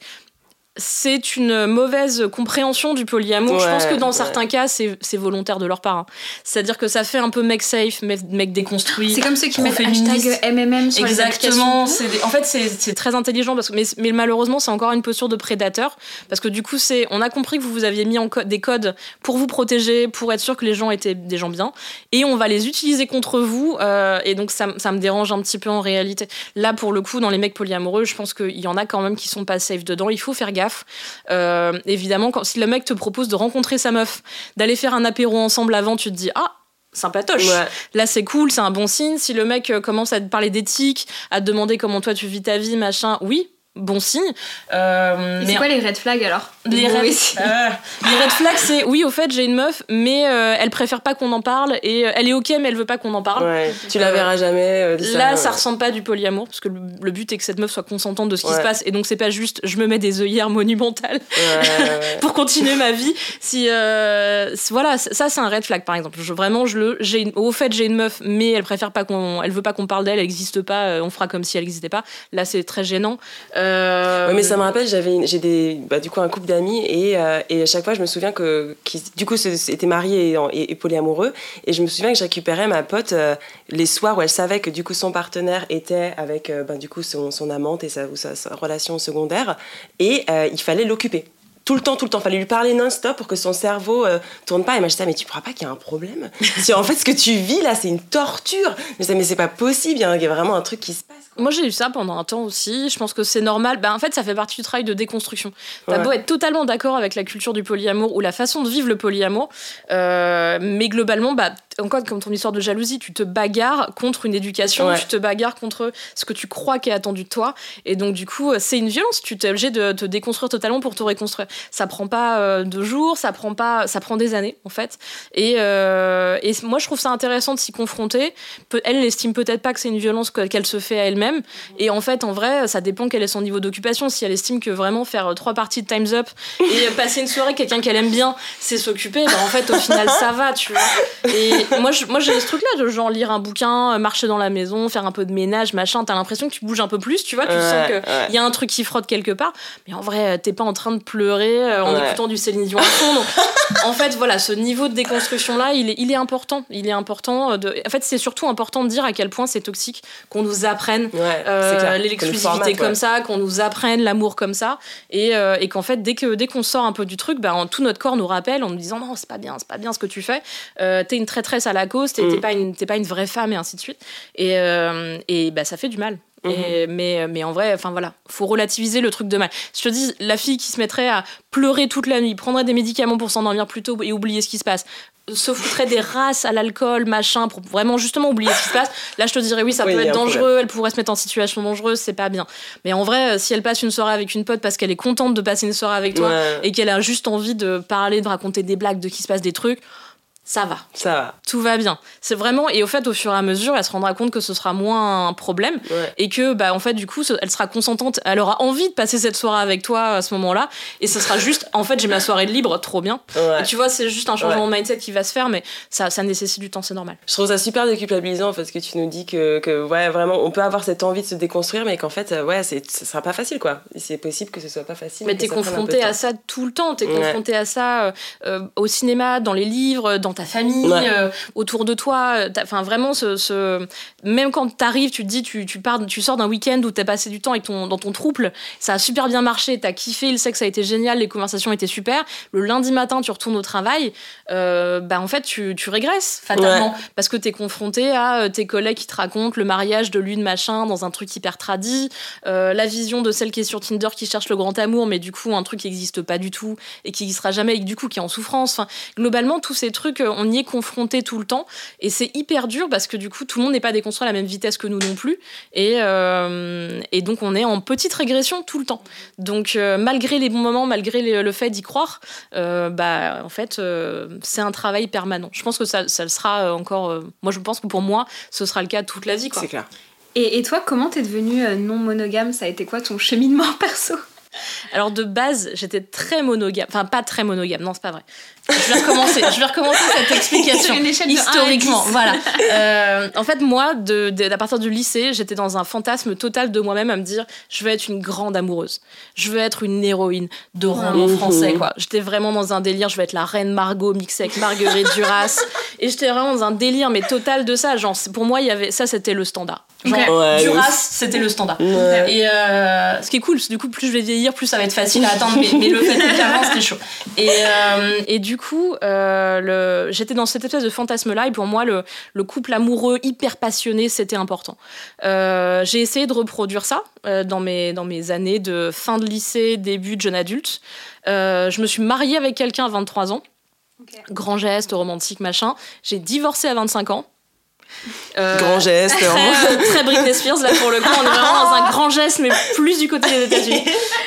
C'est une mauvaise compréhension du polyamour. je pense que dans ouais. certains cas, c'est volontaire de leur part. hein. C'est-à-dire que ça fait un peu mec safe, mec, mec déconstruit. C'est comme ceux qui mettent hashtag MMM sur les Exactement. c'est des- En fait, c'est très intelligent parce que, mais, mais malheureusement, c'est encore une posture de prédateur parce que du coup, c'est, on a compris que vous vous aviez mis en co- des codes pour vous protéger, pour être sûr que les gens étaient des gens bien, et on va les utiliser contre vous. euh, et donc, ça, ça me dérange un petit peu en réalité. Là, pour le coup, dans les mecs polyamoureux, je pense qu'il y en a quand même qui sont pas safe dedans. Il faut faire gaffe. Euh, évidemment, quand si le mec te propose de rencontrer sa meuf, d'aller faire un apéro ensemble avant, tu te dis ah sympatoche. Ouais. Là, c'est cool, c'est un bon signe. Si le mec euh, commence à te parler d'éthique, à te demander comment toi tu vis ta vie, machin, oui, bon signe. Euh, c'est quoi les red flags alors les red, [laughs] Euh, les red flags, c'est oui, au fait, j'ai une meuf, mais euh, elle préfère pas qu'on en parle et euh, elle est ok, mais elle veut pas qu'on en parle. Ouais. Tu la verras jamais. euh, Là, ça ressemble pas à du polyamour, parce que le, le but est que cette meuf soit consentante de ce qui Ouais. se passe, et donc c'est pas juste je me mets des œillères monumentales Ouais, ouais, ouais. [laughs] pour continuer ma vie. Si euh, voilà, ça c'est un red flag par exemple. Je, vraiment, je le, j'ai une- au fait j'ai une meuf, mais elle préfère pas qu'on, elle veut pas qu'on parle d'elle, elle existe pas, on fera comme si elle existait pas. Là, c'est très gênant. Euh, Ouais, mais ça me rappelle, j'avais j'ai des bah, du coup un couple d'amis et, euh, et à chaque fois je me souviens que qui du coup étaient mariés et, et, et polyamoureux et je me souviens que je récupérais ma pote euh, les soirs où elle savait que du coup son partenaire était avec euh, bah, du coup son, amante et sa, ou sa, relation secondaire et euh, il fallait l'occuper. Tout le temps, tout le temps. Fallait lui parler non-stop pour que son cerveau euh, tourne pas. Et moi, je disais, mais tu crois pas qu'il y a un problème? Si en fait, ce que tu vis là, c'est une torture. Je disais, mais c'est pas possible. Il y a il y a vraiment un truc qui se passe. quoi. Moi, j'ai eu ça pendant un temps aussi. Je pense que c'est normal. Ben, en fait, ça fait partie du travail de déconstruction. T'as Ouais. beau être totalement d'accord avec la culture du polyamour ou la façon de vivre le polyamour, euh, mais globalement, bah, encore comme ton histoire de jalousie, tu te bagarres contre une éducation, Ouais. tu te bagarres contre ce que tu crois qui est attendu de toi. Et donc, du coup, euh, c'est une violence. Tu t'es obligé de te déconstruire totalement pour te reconstruire. Ça prend pas euh, deux jours, ça prend, pas, ça prend des années, en fait. Et, euh, et moi, je trouve ça intéressant de s'y confronter. Elle n'estime peut-être pas que c'est une violence que- qu'elle se fait à elle-même. Et en fait, en vrai, ça dépend quel est son niveau d'occupation. Si elle estime que vraiment faire euh, trois parties de Time's Up [laughs] et passer une soirée avec quelqu'un qu'elle aime bien, c'est s'occuper, ben en fait, au final, ça va, tu vois. Et moi, je- moi j'ai ce truc-là de genre lire un bouquin, marcher dans la maison, faire un peu de ménage, machin. T'as l'impression que tu bouges un peu plus, tu vois. Tu Ouais, sens qu'il ouais. y a un truc qui frotte quelque part. Mais en vrai, t'es pas en train de pleurer euh, en Ouais. écoutant du Céline Dion à fond. Donc, [laughs] en fait, voilà, ce niveau de déconstruction-là, il est, il est important. Il est important. euh, De... En fait, c'est surtout important de dire à quel point c'est toxique qu'on nous apprenne Ouais, euh, l'exclusivité comme ouais. ça, qu'on nous apprenne l'amour comme ça, et, euh, et qu'en fait, dès que dès qu'on sort un peu du truc, ben, tout notre corps nous rappelle en nous disant non, c'est pas bien, c'est pas bien ce que tu fais, euh, t'es une traîtresse à la cause, t'es Mm. pas, une- t'es pas une vraie femme, et ainsi de suite. Et, et bah, ça fait du mal. Mhm. Et, mais, mais en vrai, enfin voilà, faut relativiser le truc de mal. Si je te dis, la fille qui se mettrait à pleurer toute la nuit, prendrait des médicaments pour s'endormir plus tôt et oublier ce qui se passe, se foutrait des races à l'alcool, machin, pour vraiment justement oublier ce qui se passe, là je te dirais oui, ça Oui, peut être dangereux, elle pourrait se mettre en situation dangereuse, c'est pas bien. Mais en vrai, si elle passe une soirée avec une pote parce qu'elle est contente de passer une soirée avec toi Ouais, et qu'elle a juste envie de parler, de raconter des blagues, de qu'il se passe des trucs, ça va ça va. tout va bien. C'est vraiment et au fait au fur et à mesure, elle se rendra compte que ce sera moins un problème Ouais. et que bah en fait du coup, elle sera consentante, elle aura envie de passer cette soirée avec toi à ce moment-là et ce sera [laughs] juste en fait j'ai ma soirée de libre, trop bien. Ouais. Et tu vois, c'est juste un changement de mindset qui va se faire mais ça ça nécessite du temps, c'est normal. Je trouve ça super déculpabilisant parce que tu nous dis que, que ouais, vraiment, on peut avoir cette envie de se déconstruire, mais qu'en fait, ouais, c'est, ce sera pas facile, quoi. C'est possible que ce soit pas facile. Mais t'es ça confronté à ça tout le temps. T'es confronté à ça euh, euh, au cinéma, dans les livres, dans ta famille, Ouais. euh, autour de toi. Euh, Enfin, vraiment, ce, ce- même quand t'arrives, tu te dis, tu, tu, pars, tu sors d'un week-end où t'as passé du temps avec ton, dans ton trouble, ça a super bien marché, t'as kiffé, le sexe a été génial, les conversations étaient super. Le lundi matin, tu retournes au travail, euh, bah en fait, tu, tu régresses fatalement parce que t'es confronté à euh, tes collègues qui te racontent le mariage de l'une machin dans un truc hyper tradit, euh, la vision de celle qui est sur Tinder qui cherche le grand amour, mais du coup un truc qui n'existe pas du tout et qui n'existera jamais et du coup qui est en souffrance. Enfin, globalement, tous ces trucs, euh, on y est confronté tout le temps et c'est hyper dur parce que du coup tout le monde n'est pas déconstruit à la même vitesse que nous non plus et, euh, et donc on est en petite régression tout le temps. Donc euh, malgré les bons moments, malgré les- le fait d'y croire, euh, bah en fait euh, c'est un travail permanent. Je pense que ça, ça le sera encore. euh, moi je pense que pour moi ce sera le cas toute la vie quoi. C'est clair. Et, et toi, comment t'es devenue non monogame Ça a été quoi ton cheminement [laughs] perso? Alors de base, j'étais très monogame. Enfin, pas très monogame, non, c'est pas vrai. Je vais recommencer, je vais recommencer cette explication. Une échelle de un à Historiquement, 10. voilà. [laughs] Euh, en fait, moi, de, de- à partir du lycée, j'étais dans un fantasme total de moi-même à me dire je veux être une grande amoureuse. Je veux être une héroïne de roman Mhm. français, quoi. J'étais vraiment dans un délire, je veux être la reine Margot mixée avec Marguerite Duras. [laughs] Et j'étais vraiment dans un délire, mais total de ça. Genre, pour moi, il y avait ça, c'était le standard. Genre, Ok. Ouais, Duras, c'était le standard. Ouais. Et euh, ce qui est cool, du coup, plus je vais vieillir, plus ça va être facile à atteindre. Mais, mais le fait est qu'avant, c'était chaud. Et, euh, et du coup, euh, le- j'étais dans cette espèce de fantasme-là. Et pour moi, le, le couple amoureux hyper passionné, c'était important. Euh, j'ai essayé de reproduire ça euh, dans, mes, dans mes années de fin de lycée, début de jeune adulte. Je me suis mariée avec quelqu'un à 23 ans. Grand geste, romantique, machin. J'ai divorcé à 25 ans. Euh, Grand geste. Très, vraiment. euh, très Britney Spears, là pour le coup, on est vraiment dans un [laughs] grand geste, mais plus du côté des États-Unis.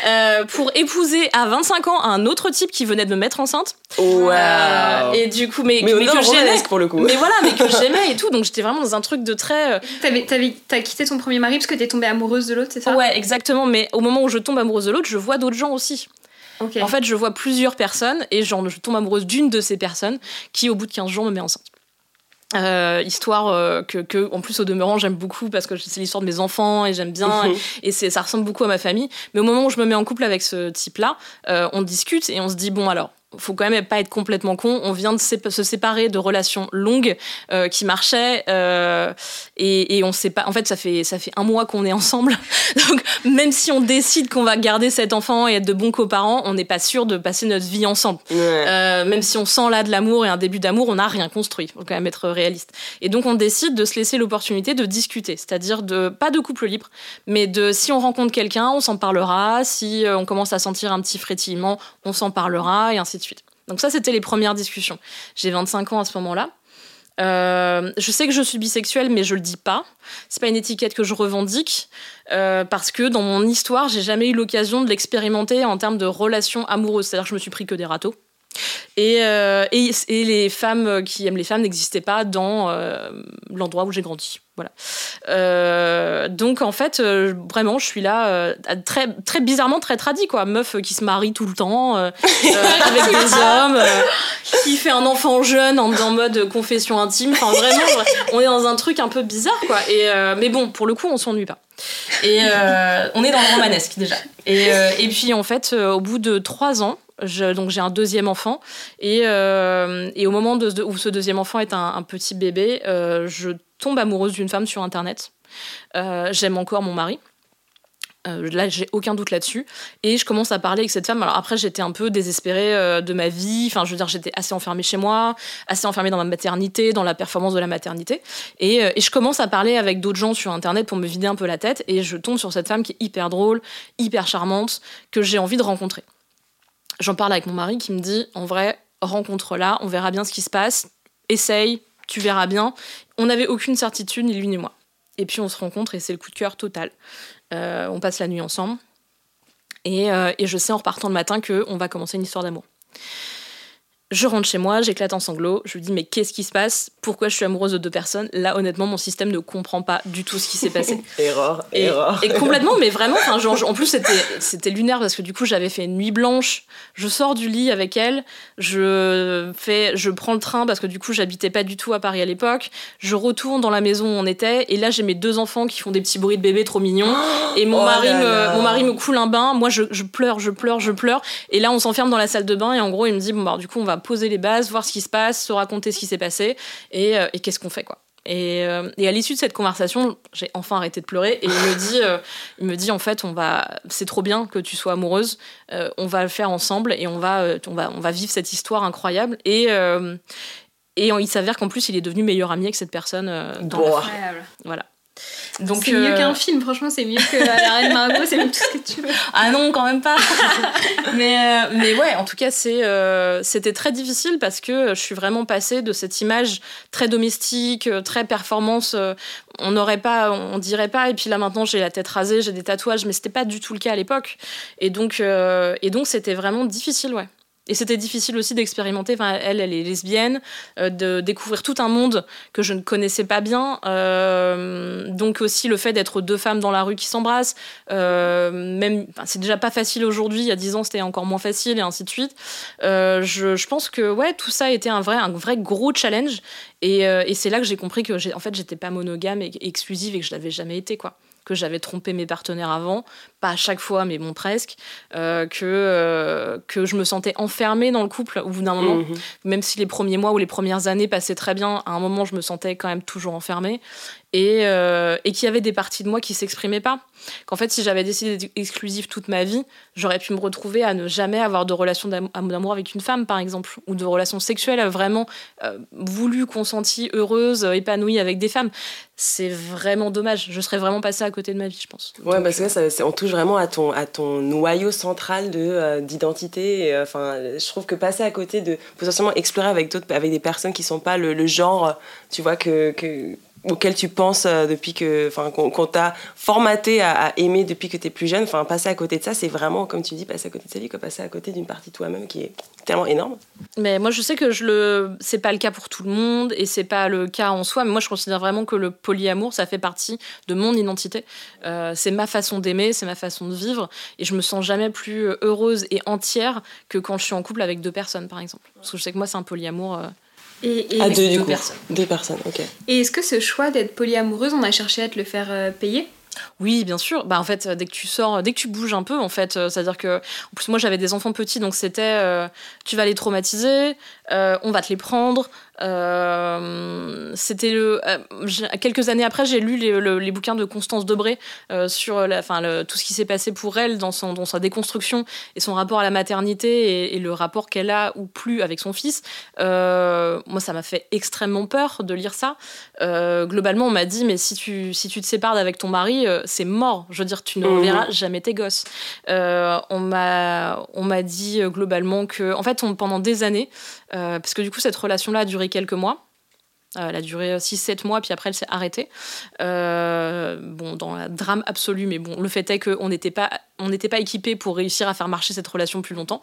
Euh, pour épouser à 25 ans un autre type qui venait de me mettre enceinte. Waouh. Euh, et du coup, mais, Mais, mais non, que j'aimais. pour le coup. Mais voilà, mais que [laughs] j'aimais et tout, donc j'étais vraiment dans un truc de très. T'avais, t'avais, t'as quitté ton premier mari parce que t'es tombée amoureuse de l'autre, c'est ça? Ouais, exactement, mais au moment où je tombe amoureuse de l'autre, je vois d'autres gens aussi. Ok. En fait, je vois plusieurs personnes et genre, je tombe amoureuse d'une de ces personnes qui, au bout de 15 jours, me met enceinte. Euh, histoire euh, que, que, en plus, au demeurant, j'aime beaucoup parce que c'est l'histoire de mes enfants et j'aime bien Mhm. et c'est ça ressemble beaucoup à ma famille. Mais au moment où je me mets en couple avec ce type-là, euh, on discute et on se dit bon alors. Faut quand même pas être complètement con. On vient de se séparer de relations longues euh, qui marchaient euh, et, et on sait pas. En fait, ça fait ça fait un mois qu'on est ensemble. [laughs] Donc même si on décide qu'on va garder cet enfant et être de bons coparents, on n'est pas sûr de passer notre vie ensemble. Ouais. Euh, même si on sent là de l'amour et un début d'amour, on n'a rien construit. Faut quand même être réaliste. Et donc on décide de se laisser l'opportunité de discuter, c'est-à-dire de pas de couple libre, mais de si on rencontre quelqu'un, on s'en parlera. Si on commence à sentir un petit frétillement, on s'en parlera et ainsi de Donc ça, c'était les premières discussions. J'ai 25 ans à ce moment-là. Euh, je sais que je suis bisexuelle, mais je le dis pas. C'est pas une étiquette que je revendique euh, parce que dans mon histoire, j'ai jamais eu l'occasion de l'expérimenter en termes de relations amoureuses. C'est-à-dire que je me suis pris que des râteaux. Et, euh, et, et les femmes qui aiment les femmes n'existaient pas dans euh, l'endroit où j'ai grandi. Voilà. Euh, donc en fait, vraiment, je suis là très, très bizarrement très tradie quoi. Meuf qui se marie tout le temps [laughs] avec des hommes, qui fait un enfant jeune en, en mode confession intime. Enfin vraiment, on est dans un truc un peu bizarre quoi. Et mais bon, pour le coup, on s'ennuie pas. Et on est dans le romanesque déjà. Et, et puis en fait, au bout de trois ans, donc j'ai un deuxième enfant et, euh, au moment où ce deuxième enfant est un, petit bébé, euh, je tombe amoureuse d'une femme sur internet. Euh, J'aime encore mon mari. Là, j'ai aucun doute là-dessus. Et je commence à parler avec cette femme. Alors après, j'étais un peu désespérée de ma vie. Enfin, je veux dire, j'étais assez enfermée chez moi, assez enfermée dans ma maternité, dans la performance de la maternité. Et je commence à parler avec d'autres gens sur Internet pour me vider un peu la tête. Et je tombe sur cette femme qui est hyper drôle, hyper charmante, que j'ai envie de rencontrer. J'en parle avec mon mari qui me dit, en vrai, rencontre-la, on verra bien ce qui se passe. Essaye, tu verras bien. On n'avait aucune certitude, ni lui ni moi. Et puis on se rencontre et c'est le coup de cœur total. Euh, on passe la nuit ensemble. Et, euh, et je sais en repartant le matin qu'on va commencer une histoire d'amour. Je rentre chez moi, j'éclate en sanglots, je me dis mais qu'est-ce qui se passe? Pourquoi je suis amoureuse de deux personnes? Là honnêtement mon système ne comprend pas du tout ce qui s'est passé. [laughs] Erreur, Et, erreur. et complètement, mais vraiment, genre, en plus c'était c'était lunaire parce que du coup j'avais fait une nuit blanche. Je sors du lit avec elle, je fais, je prends le train parce que du coup j'habitais pas du tout à Paris à l'époque. Je retourne dans la maison où on était et là j'ai mes deux enfants qui font des petits bruits de bébé trop mignons et mon Oh mari là me là. mon mari me coule un bain. Moi je, je pleure, je pleure, je pleure et là on s'enferme dans la salle de bain et en gros il me dit bon bah du coup on va poser les bases, voir ce qui se passe, se raconter ce qui s'est passé et, euh, et qu'est-ce qu'on fait quoi. Et, euh, et à l'issue de cette conversation, j'ai enfin arrêté de pleurer et il me dit, euh, il me dit en fait, on va, c'est trop bien que tu sois amoureuse, euh, on va le faire ensemble et on va, on va, on va vivre cette histoire incroyable. Et et il s'avère qu'en plus, il est devenu meilleur ami avec cette personne. dans Bon. la- Incroyable. voilà. Donc c'est mieux euh, qu'un film, franchement, c'est mieux que La Reine Margot, c'est mieux tout ce que tu veux. Ah non, quand même pas. [laughs] mais, euh, mais ouais, en tout cas, c'est, euh, c'était très difficile parce que je suis vraiment passée de cette image très domestique, très performance. on n'aurait pas, on dirait pas. Et puis là, maintenant, j'ai la tête rasée, j'ai des tatouages, mais c'était pas du tout le cas à l'époque. Et donc, et donc, c'était vraiment difficile, ouais. Et c'était difficile aussi d'expérimenter. Enfin, elle, elle est lesbienne, euh, de découvrir tout un monde que je ne connaissais pas bien. Euh, donc aussi le fait d'être deux femmes dans la rue qui s'embrassent. Euh, même, c'est déjà pas facile aujourd'hui. Il y a dix ans, c'était encore moins facile et ainsi de suite. Je, pense que ouais, tout ça a été un vrai, un vrai gros challenge. Et, et c'est là que j'ai compris que en fait, j'étais pas monogame et exclusive et que je l'avais jamais été, quoi que j'avais trompé mes partenaires avant, pas à chaque fois, mais bon presque, euh, que, euh, que je me sentais enfermée dans le couple au bout d'un moment, Mhm. même si les premiers mois ou les premières années passaient très bien, à un moment je me sentais quand même toujours enfermée. et, euh, et qu'il y avait des parties de moi qui s'exprimaient pas. Qu'en fait, si j'avais décidé d'être exclusive toute ma vie, j'aurais pu me retrouver à ne jamais avoir de relation d'amour avec une femme, par exemple, ou de relation sexuelle vraiment voulue, consentie, heureuse, épanouie avec des femmes. C'est vraiment dommage. Je serais vraiment passée à côté de ma vie, je pense. Ouais, parce que ça, on vraiment à ton, à ton noyau central euh, d'identité. Enfin, je trouve que passer à côté de potentiellement explorer avec avec des personnes qui sont pas le, genre, tu vois que auquel tu penses euh, depuis que, enfin, qu'on t'a formaté à, aimer depuis que tu es plus jeune. Enfin, passer à côté de ça, c'est vraiment, comme tu dis, passer à côté de sa vie, quoi, passer à côté d'une partie de toi-même qui est tellement énorme. Mais moi, je sais que je le, c'est pas le cas pour tout le monde et c'est pas le cas en soi. Mais moi, je considère vraiment que le polyamour, ça fait partie de mon identité. Euh, c'est ma façon d'aimer, c'est ma façon de vivre et je me sens jamais plus heureuse et entière que quand je suis en couple avec deux personnes, par exemple. Parce que je sais que moi, c'est un polyamour. Euh, et, ah, deux, personnes. Deux personnes, ok. Et est-ce que ce choix d'être polyamoureuse, on a cherché à te le faire euh, payer? Oui, bien sûr. Bah, en fait, dès que tu sors, dès que tu bouges un peu, en fait, euh, c'est-à-dire que, en plus, moi, j'avais des enfants petits, donc c'était, euh, tu vas les traumatiser, on va te les prendre, euh, c'était le. Euh, quelques années après, j'ai lu les, les, bouquins de Constance Debré euh, sur la, le, tout ce qui s'est passé pour elle dans, son, dans sa déconstruction et son rapport à la maternité et, le rapport qu'elle a ou plus avec son fils. moi, ça m'a fait extrêmement peur de lire ça. globalement, on m'a dit mais si tu, si tu te sépares avec ton mari, c'est mort. Je veux dire, tu ne mmh. reverras jamais tes gosses. on m'a dit globalement que, en fait, on, pendant des années, parce que du coup, cette relation-là a duré quelques mois. Euh, elle a duré 6-7 mois, puis après elle s'est arrêtée. Euh, bon, dans un drame absolu, mais bon, le fait est qu'on n'était pas, on n'était pas équipé pour réussir à faire marcher cette relation plus longtemps.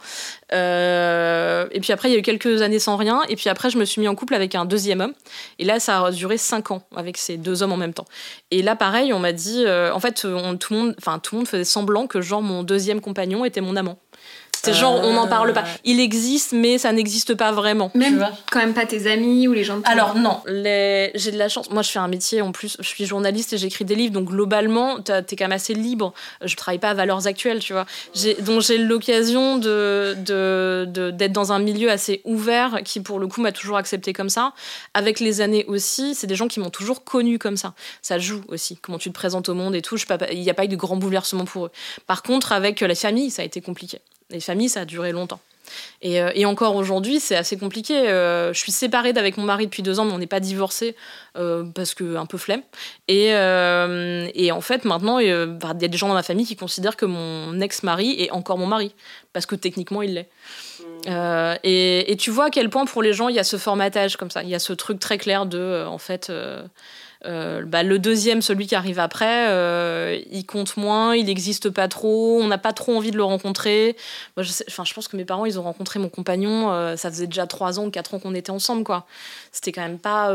Euh, et puis après, il y a eu quelques années sans rien. Et puis après, je me suis mis en couple avec un deuxième homme. Et là, ça a duré 5 ans avec ces deux hommes en même temps. Et là, pareil, on m'a dit, en fait, tout, le monde, tout le monde faisait semblant que genre mon deuxième compagnon était mon amant. C'est genre, on n'en parle pas. Il existe, mais ça n'existe pas vraiment. Même quand même pas tes amis ou les gens de Alors, non. Les... J'ai de la chance. Moi, je fais un métier en plus. Je suis journaliste et j'écris des livres. Donc, globalement, t'es quand même assez libre. Je travaille pas à valeurs actuelles, tu vois. Donc, j'ai l'occasion de, de, d'être dans un milieu assez ouvert qui, pour le coup, m'a toujours accepté comme ça. Avec les années aussi, c'est des gens qui m'ont toujours connu comme ça. Ça joue aussi. Comment tu te présentes au monde et tout. Il n'y a pas eu de grand bouleversement pour eux. Par contre, avec la famille, ça a été compliqué. Les familles, ça a duré longtemps. Et, euh, encore aujourd'hui, c'est assez compliqué. Euh, je suis séparée d'avec mon mari depuis deux ans, mais on n'est pas divorcés euh, parce que un peu flemme. Et, en fait, maintenant, il y a des gens dans ma famille qui considèrent que mon ex-mari est encore mon mari parce que techniquement, il l'est. Et, et, tu vois à quel point pour les gens, il y a ce formatage comme ça. Il y a ce truc très clair de, en fait euh, bah, le deuxième, celui qui arrive après, euh, il compte moins, il n'existe pas trop, on n'a pas trop envie de le rencontrer. Moi, je, pense que mes parents, ils ont rencontré mon compagnon, euh, ça faisait déjà 3 ans ou 4 ans qu'on était ensemble. quoi. C'était quand même pas.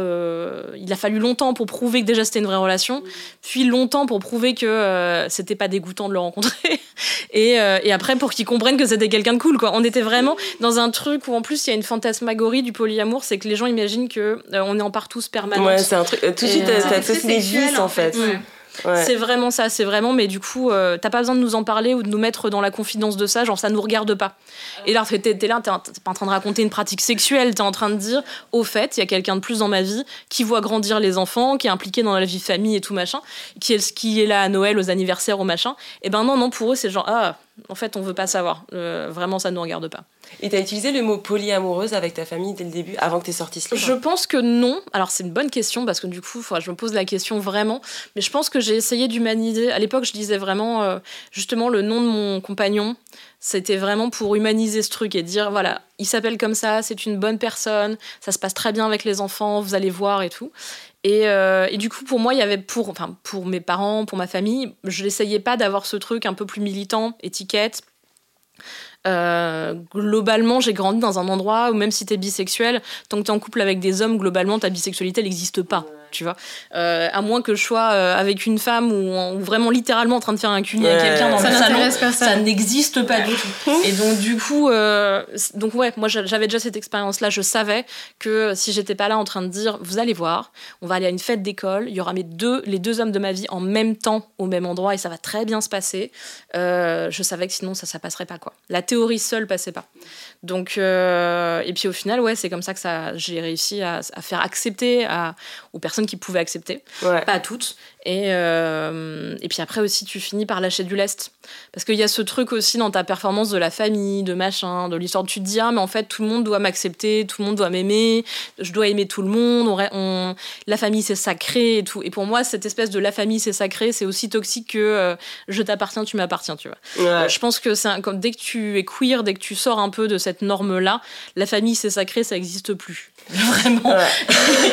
il a fallu longtemps pour prouver que déjà c'était une vraie relation, puis longtemps pour prouver que c'était pas dégoûtant de le rencontrer, [laughs] et, et, après pour qu'ils comprennent que c'était quelqu'un de cool. quoi. On était vraiment dans un truc où en plus il y a une fantasmagorie du polyamour, c'est que les gens imaginent que on est en partout permanent. Ouais, c'est un truc. tout de suite, t'as aussi des vices en fait. C'est vraiment ça, c'est vraiment, mais du coup, euh, t'as pas besoin de nous en parler ou de nous mettre dans la confidence de ça, genre ça nous regarde pas. Et là, t'es es là, t'es pas en train de raconter une pratique sexuelle, t'es en train de dire, au fait, il y a quelqu'un de plus dans ma vie qui voit grandir les enfants, qui est impliqué dans la vie de famille et tout machin, qui est, qui est là à Noël, aux anniversaires, au machin. Et ben non, non, pour eux, c'est genre, ah, en fait, on veut pas savoir. Euh, vraiment, ça ne nous regarde pas. Et tu as utilisé le mot polyamoureuse avec ta famille dès le début, avant que tu sorti ce livre Je pense que non. Alors, c'est une bonne question, parce que du coup, je me pose la question vraiment. Mais je pense que j'ai essayé d'humaniser. À l'époque, je disais vraiment, euh, justement, le nom de mon compagnon. C'était vraiment pour humaniser ce truc et dire, voilà, il s'appelle comme ça, c'est une bonne personne, ça se passe très bien avec les enfants, vous allez voir et tout. Et, euh, et, du coup, pour moi, il y avait pour, enfin, pour mes parents, pour ma famille, je n'essayais pas d'avoir ce truc un peu plus militant, étiquette. Euh, globalement, j'ai grandi dans un endroit où même si t'es bisexuel, tant que t'es en couple avec des hommes, globalement, ta bisexualité, n'existe pas tu vois. Euh, à moins que je sois euh, avec une femme ou, vraiment littéralement en train de faire un cuni à quelqu'un dans le salon, ça n'existe pas du tout. Et donc du coup, euh, donc ouais, moi j'avais déjà cette expérience-là. Je savais que si j'étais pas là en train de dire, vous allez voir, on va aller à une fête d'école, il y aura mes deux, les deux hommes de ma vie en même temps au même endroit et ça va très bien se passer. je savais que sinon ça, ça passerait pas quoi. La théorie seule passait pas. Donc et puis au final, ouais, c'est comme ça que ça, j'ai réussi à, à faire accepter à, aux personnes qui pouvaient accepter, Ouais. pas toutes. Et, euh, et puis après aussi, tu finis par lâcher du lest. Parce qu'il y a ce truc aussi dans ta performance de la famille, de machin, de l'histoire. Tu te dis, ah, mais en fait, tout le monde doit m'accepter, tout le monde doit m'aimer, je dois aimer tout le monde, on, on- la famille c'est sacré et tout. Et pour moi, cette espèce de la famille c'est sacré, c'est aussi toxique que euh, je t'appartiens, tu m'appartiens, tu vois. Ouais. Je pense que c'est un- comme dès que tu es queer, dès que tu sors un peu de cette norme-là, la famille c'est sacré, ça n'existe plus. [laughs] Vraiment.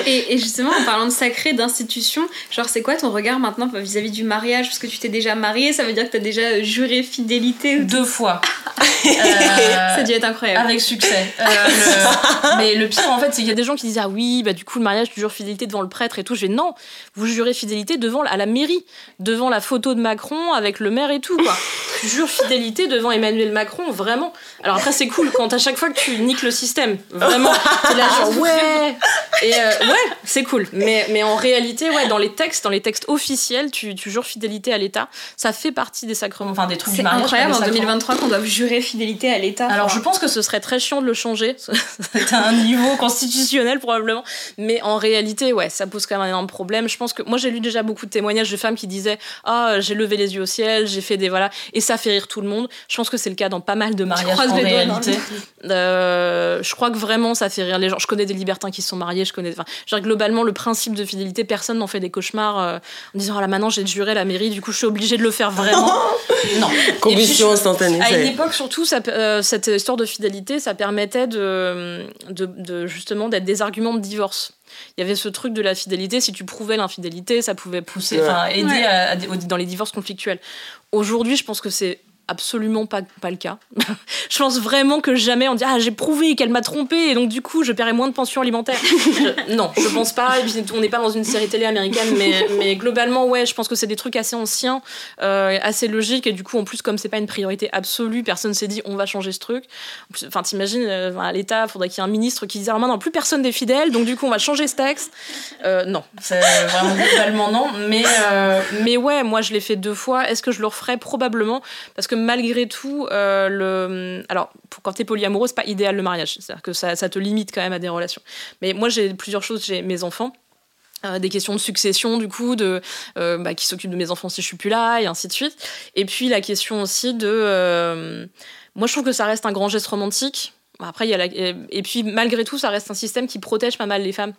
Et, et justement, en parlant de sacré, d'institution, genre, c'est quoi ton regard maintenant vis-à-vis du mariage? Parce que tu t'es déjà marié, ça veut dire que t'as déjà euh, juré fidélité ou Deux fois. [laughs] Ça a Euh, dû être incroyable. Avec succès. Euh, le- Mais le pire, en fait, c'est qu'il y a des gens qui disent Ah oui, bah, du coup, le mariage, tu jures fidélité devant le prêtre et tout. Je vais Non, vous jurez fidélité devant, à la mairie, devant la photo de Macron avec le maire et tout, quoi. tu jures fidélité devant Emmanuel Macron, vraiment. Alors après, c'est cool quand à chaque fois que tu niques le système, vraiment. T'es là, genre, ouais Et euh, ouais, c'est cool. Mais, mais en réalité, ouais, dans les textes, dans les textes officiels, tu, tu jures fidélité à l'État. Ça fait partie des sacrements, enfin des trucs du C'est mariage. incroyable en des sacrements. 2023 qu'on doive jurer fidélité à l'État. Alors Enfin, je pense que ce serait très chiant de le changer, [laughs] à [laughs] un niveau constitutionnel probablement, mais en réalité ouais ça pose quand même un énorme problème. Je pense que moi j'ai lu déjà beaucoup de témoignages de femmes qui disaient ah j'ai levé les yeux au ciel, j'ai fait des voilà et ça fait rire tout le monde. Je pense que c'est le cas dans pas mal de mariages en doigts. Euh, je crois que vraiment ça fait rire les gens. Je connais des libertins qui se sont mariés, je connais enfin dire, globalement le principe de fidélité personne n'en fait des cauchemars euh, en disant ah là maintenant j'ai juré la mairie du coup je suis obligée de le faire vraiment. [laughs] non. Combustion instantanée. à une époque, surtout, ça, euh, cette histoire de fidélité, ça permettait de, de, de justement d'être des arguments de divorce. Il y avait ce truc de la fidélité. Si tu prouvais l'infidélité, ça pouvait pousser, Ouais. aider Ouais. à- dans les divorces conflictuels. Aujourd'hui, je pense que c'est absolument pas, pas le cas. [laughs] je pense vraiment que jamais on dit ah j'ai prouvé qu'elle m'a trompé et donc du coup je paierai moins de pension alimentaire. [laughs] Je- non, je pense pas. Et puis on n'est pas dans une série télé américaine, mais, mais globalement ouais, je pense que c'est des trucs assez anciens, euh, assez logiques et du coup en plus comme c'est pas une priorité absolue, personne s'est dit on va changer ce truc. Enfin t'imagines euh, à l'État, faudrait qu'il y ait un ministre qui dise alors maintenant plus personne n'est fidèle, donc du coup on va changer ce texte. Euh, non, c'est vraiment globalement non. Mais mais ouais, moi je l'ai fait deux fois. Est-ce que je le referais? Probablement parce que malgré tout, euh, le... alors pour, quand t'es polyamoureux, c'est pas idéal le mariage. C'est-à-dire que ça, ça te limite quand même à des relations. Mais moi, j'ai plusieurs choses. J'ai mes enfants. euh, des questions de succession du coup de euh, bah, qui s'occupe de mes enfants si je suis plus là et ainsi de suite et puis la question aussi de euh, moi je trouve que ça reste un grand geste romantique après, il y a la... et puis malgré tout, ça reste un système qui protège pas mal les femmes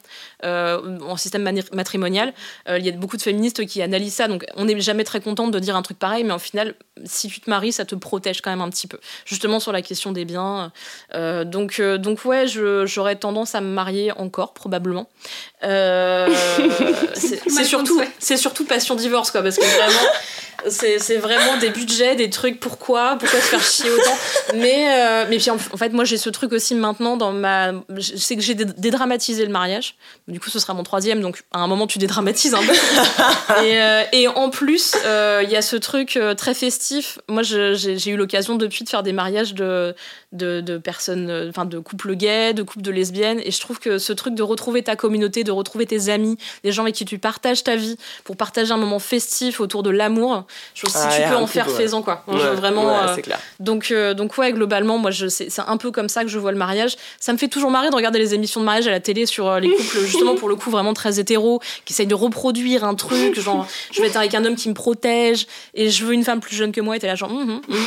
euh, en système matrimonial. Euh, il y a beaucoup de féministes qui analysent ça, donc on n'est jamais très contente de dire un truc pareil, mais en final, si tu te maries, ça te protège quand même un petit peu, justement sur la question des biens. Euh, donc, euh, donc ouais, j'aurais tendance à me marier encore probablement. [laughs] C'est surtout, surtout passion divorce quoi, parce que vraiment. C'est c'est vraiment des budgets, des trucs, pourquoi? Pourquoi se faire chier autant? Mais, mais puis en, en fait, moi j'ai ce truc aussi maintenant dans ma. Je sais que j'ai dé- dédramatisé le mariage. Du coup, ce sera mon troisième, donc à un moment tu dédramatises un peu. [laughs] et, euh, et en plus, euh, il y a ce truc euh, très festif. Moi j'ai eu l'occasion depuis de faire des mariages de, de, de personnes, enfin de couples gays, de couples de lesbiennes. Et je trouve que ce truc de retrouver ta communauté, de retrouver tes amis, les gens avec qui tu partages ta vie, pour partager un moment festif autour de l'amour, je trouve que Ah, si y tu peux en faire, ouais. fais-en quoi. Ouais, vraiment. ouais, euh, clair. donc, donc ouais, globalement, moi, c'est un peu comme ça que je vois le mariage. Ça me fait toujours marrer de regarder les émissions de mariage à la télé sur euh, les couples, justement, pour le coup, vraiment très hétéros, qui essayent de reproduire un truc, genre, je vais être avec un homme qui me protège, et je veux une femme plus jeune que moi, et t'es là, genre, hum, hum.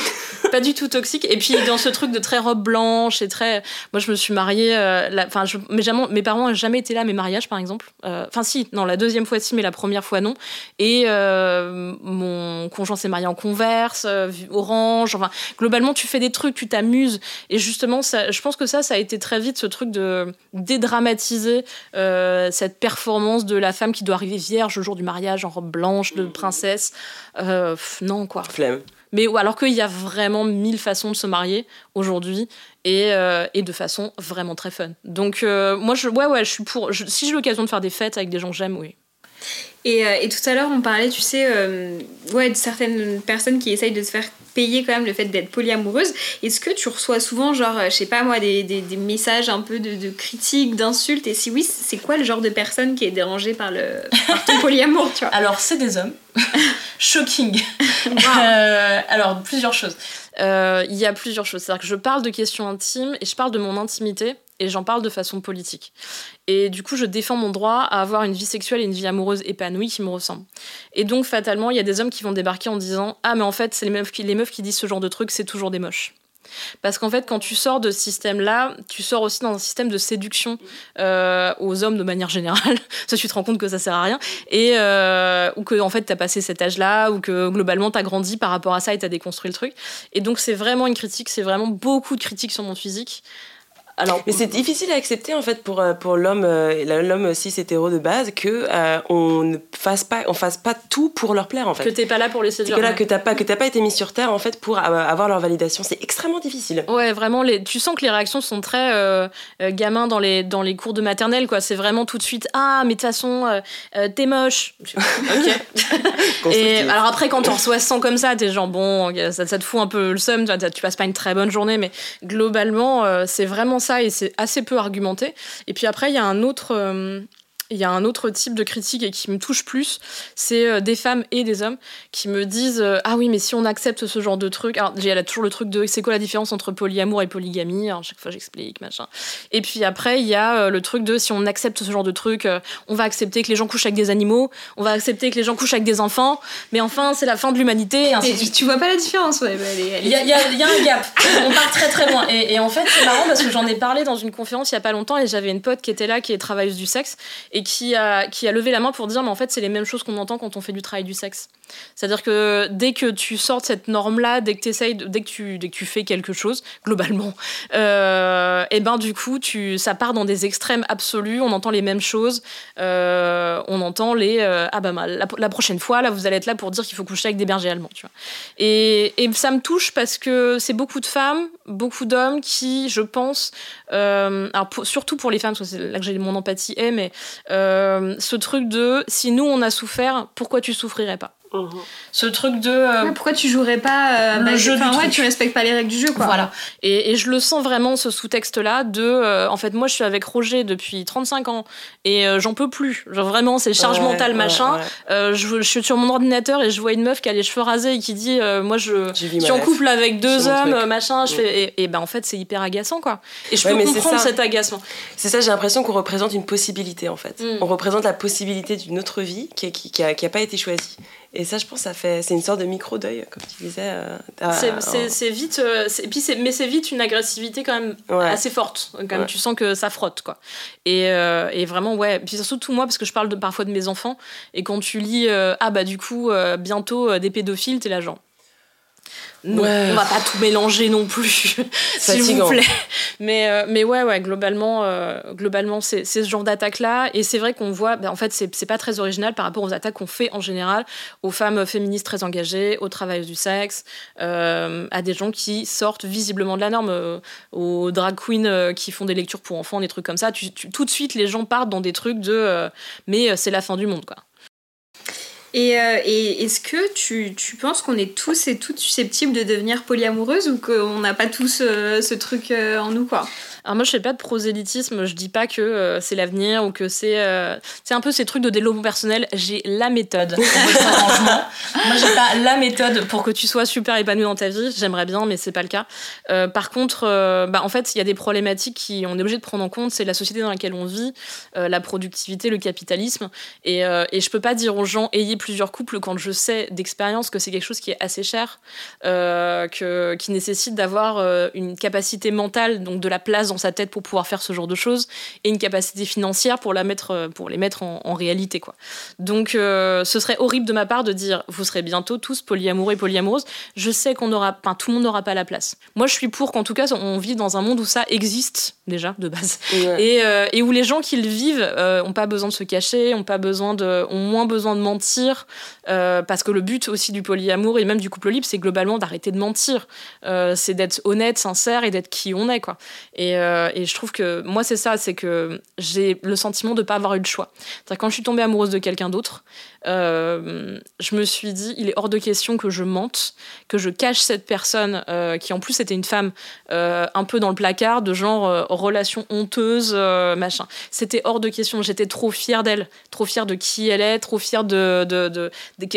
pas du tout toxique. Et puis, dans ce truc de très robe blanche, et très. Moi, je me suis mariée, euh, enfin, mes parents n'ont jamais été là à mes mariages, par exemple. Euh, Enfin, si, non, la deuxième fois, si, mais la première fois, non. Et mon conjoint s'est marié en converse, orange. Enfin, globalement, tu fais des trucs, tu t'amuses. Et justement, ça, je pense que ça, ça a été très vite ce truc de dédramatiser euh, cette performance de la femme qui doit arriver vierge le jour du mariage en robe blanche de princesse. Euh, pff, non, quoi. Flemme. Mais alors qu'il y a vraiment mille façons de se marier aujourd'hui et, euh, et de façon vraiment très fun. Donc moi, je, ouais, ouais, je suis pour. je- si j'ai l'occasion de faire des fêtes avec des gens que j'aime, oui. Et, euh, et tout à l'heure, on parlait, tu sais, euh, ouais, de certaines personnes qui essayent de se faire payer quand même le fait d'être polyamoureuse. Est-ce que tu reçois souvent, genre, euh, je sais pas moi, des, des, des messages un peu de, de critiques, d'insultes? Et si oui, c'est quoi le genre de personne qui est dérangée par, le, par ton [laughs] polyamour, tu vois? Alors, c'est des hommes. [laughs] Shocking. Euh, alors, plusieurs choses. Il y a plusieurs choses. C'est-à-dire que je parle de questions intimes et je parle de mon intimité. Et j'en parle de façon politique. Et du coup, je défends mon droit à avoir une vie sexuelle et une vie amoureuse épanouie qui me ressemblent. Et donc, fatalement, il y a des hommes qui vont débarquer en disant Ah, mais en fait, c'est les meufs qui, les meufs qui disent ce genre de trucs, c'est toujours des moches. Parce qu'en fait, quand tu sors de ce système-là, tu sors aussi dans un système de séduction euh, aux hommes de manière générale. [laughs] ça, tu te rends compte que ça sert à rien. Et, euh, ou que, en fait, t'as passé cet âge-là, ou que globalement, t'as grandi par rapport à ça et t'as déconstruit le truc. Et donc, c'est vraiment une critique, c'est vraiment beaucoup de critiques sur mon physique. Alors, mais c'est difficile à accepter en fait pour, euh, pour l'homme euh, l'homme cis hétéro de base que euh, on ne fasse pas on fasse pas tout pour leur plaire en fait. Que t'es pas là pour les séduire. Que là que t'as pas que t'as pas été mis sur terre en fait pour avoir leur validation. C'est extrêmement difficile. Ouais vraiment les tu sens que les réactions sont très gamins dans les dans les cours de maternelle quoi. C'est vraiment tout de suite ah mais de toute façon t'es moche. ok. [laughs] Et alors après quand on reçoit 100 comme ça t'es genre bon ça, ça, te fout un peu le seum tu, tu passes pas une très bonne journée mais globalement c'est vraiment ça et c'est assez peu argumenté. Et puis après, il y a un autre, euh, il y a un autre type de critique et qui me touche plus, c'est euh, des femmes et des hommes qui me disent euh, ah oui mais si on accepte ce genre de truc, alors il y a toujours le truc de c'est quoi la différence entre polyamour et polygamie, alors, chaque fois j'explique machin. Et puis après il y a euh, le truc de si on accepte ce genre de truc, on va accepter que les gens couchent avec des animaux, on va accepter que les gens couchent avec des enfants, mais enfin c'est la fin de l'humanité. tu vois pas la différence ouais. Il y, a, y, a un gap, [laughs] on part très très loin. Et, et en fait c'est marrant parce que j'en ai parlé dans une conférence il y a pas longtemps et j'avais une pote qui était là qui est travailleuse du sexe et qui a, qui a levé la main pour dire mais en fait c'est les mêmes choses qu'on entend quand on fait du travail du sexe. C'est-à-dire que dès que tu sors de cette norme-là, dès que, dès, que tu, dès que tu fais quelque chose, globalement, euh, et ben du coup tu, ça part dans des extrêmes absolus, on entend les mêmes choses, euh, on entend les euh, ah bah la, la, prochaine fois là vous allez être là pour dire qu'il faut coucher avec des bergers allemands, tu vois. Et, et ça me touche parce que c'est beaucoup de femmes, beaucoup d'hommes qui, je pense, alors surtout pour les femmes, parce que c'est là que j'ai mon empathie est, mais euh, ce truc de si nous on a souffert, pourquoi tu souffrirais pas? Mhm. Ce truc de. Euh, pourquoi tu jouerais pas euh, le bah, jeu Enfin, ouais, tu respectes pas les règles du jeu, quoi. Voilà. Et, et je le sens vraiment, ce sous-texte-là, de. Euh, en fait, moi, je suis avec Roger depuis 35 ans et j'en peux plus. Genre, vraiment, c'est charge mentale, machin. Je, je, suis sur mon ordinateur et je vois une meuf qui a les cheveux rasés et qui dit Moi, je, suis en couple avec deux hommes, machin. Je fais, et, et, ben, en fait, c'est hyper agaçant, quoi. Et je peux comprendre cet agacement. C'est ça, j'ai l'impression qu'on représente une possibilité, en fait. Mm. On représente la possibilité d'une autre vie qui, qui, qui, a, qui a pas été choisie. Et ça, je pense, ça fait, c'est une sorte de micro-deuil, comme tu disais. Euh, c'est vite, euh, puis mais c'est vite une agressivité quand même assez forte. Quand tu sens que ça frotte, quoi. Et, euh, et, vraiment, ouais. Puis surtout moi, parce que je parle de, parfois de mes enfants, et quand tu lis, ah bah du coup, bientôt des pédophiles, t'es là genre non, on va pas tout mélanger non plus, [laughs] s'il vous plaît. Mais, euh, mais ouais, ouais, globalement, euh, globalement c'est ce genre d'attaque-là. Et c'est vrai qu'on voit, ben, en fait, c'est pas très original par rapport aux attaques qu'on fait en général aux femmes féministes très engagées, aux travailleuses du sexe, euh, à des gens qui sortent visiblement de la norme, aux drag queens qui font des lectures pour enfants, des trucs comme ça. tout de suite, les gens partent dans des trucs de mais c'est la fin du monde, quoi. Et, euh, et est-ce que tu, tu penses qu'on est tous et toutes susceptibles de devenir polyamoureuses ou qu'on n'a pas tous euh, ce truc euh, en nous, quoi? Alors moi, je fais pas de prosélytisme, je dis pas que euh, c'est l'avenir ou que c'est euh, c'est un peu ces trucs de développement personnel. J'ai la méthode. moi, j'ai pas la méthode pour que tu sois super épanoui dans ta vie. J'aimerais bien, mais c'est pas le cas. Euh, par contre, bah, en fait, il y a des problématiques qui on est obligé de prendre en compte. C'est la société dans laquelle on vit, la productivité, le capitalisme. Et, et je peux pas dire aux gens ayez plusieurs couples quand je sais d'expérience que c'est quelque chose qui est assez cher, que qui nécessite d'avoir une capacité mentale, donc de la place sa tête pour pouvoir faire ce genre de choses et une capacité financière pour, la mettre, euh, pour les mettre en, réalité. Quoi. Donc euh, ce serait horrible de ma part de dire vous serez bientôt tous polyamoureux et polyamoureuses. Je sais qu'on aura, enfin tout le monde n'aura pas la place. Moi je suis pour qu'en tout cas on vit dans un monde où ça existe déjà de base et, euh, et, où les gens qui le vivent euh, ont pas besoin de se cacher, ont pas besoin de, ont moins besoin de mentir parce que le but aussi du polyamour et même du couple libre c'est globalement d'arrêter de mentir. c'est d'être honnête, sincère et d'être qui on est euh, et je trouve que moi, c'est ça, c'est que j'ai le sentiment de ne pas avoir eu le choix. Quand je suis tombée amoureuse de quelqu'un d'autre, euh, je me suis dit, il est hors de question que je mente, que je cache cette personne, euh, qui en plus était une femme un peu dans le placard, de genre relation honteuse, machin. C'était hors de question. J'étais trop fière d'elle, trop fière de qui elle est, trop fière de, de,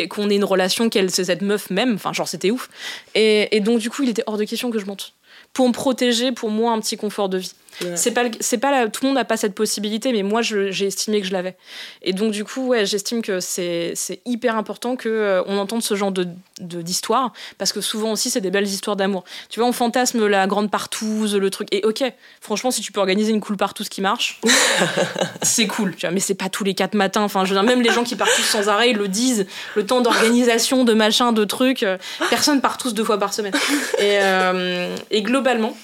qu'on ait une relation, qu'elle c'est cette meuf même. Enfin, genre, c'était ouf. Et, et donc, du coup, il était hors de question que je mente. pour me protéger, pour moi, un petit confort de vie. Ouais. C'est pas, c'est pas la- tout le monde n'a pas cette possibilité, mais moi je- j'ai estimé que je l'avais. Et donc du coup, ouais, j'estime que c'est c'est hyper important que euh, on entende ce genre de de- d'histoire, parce que souvent aussi c'est des belles histoires d'amour. Tu vois, on fantasme la grande partouze, le truc. Et ok, franchement, si tu peux organiser une cool partouze qui marche, [laughs] c'est cool. Tu vois, mais c'est pas tous les quatre matins. Enfin, je veux dire, même les gens qui partent tous sans arrêt, ils le disent. Le temps d'organisation, de machin, de trucs. euh, Personne part tous deux fois par semaine. Et, euh, et globalement,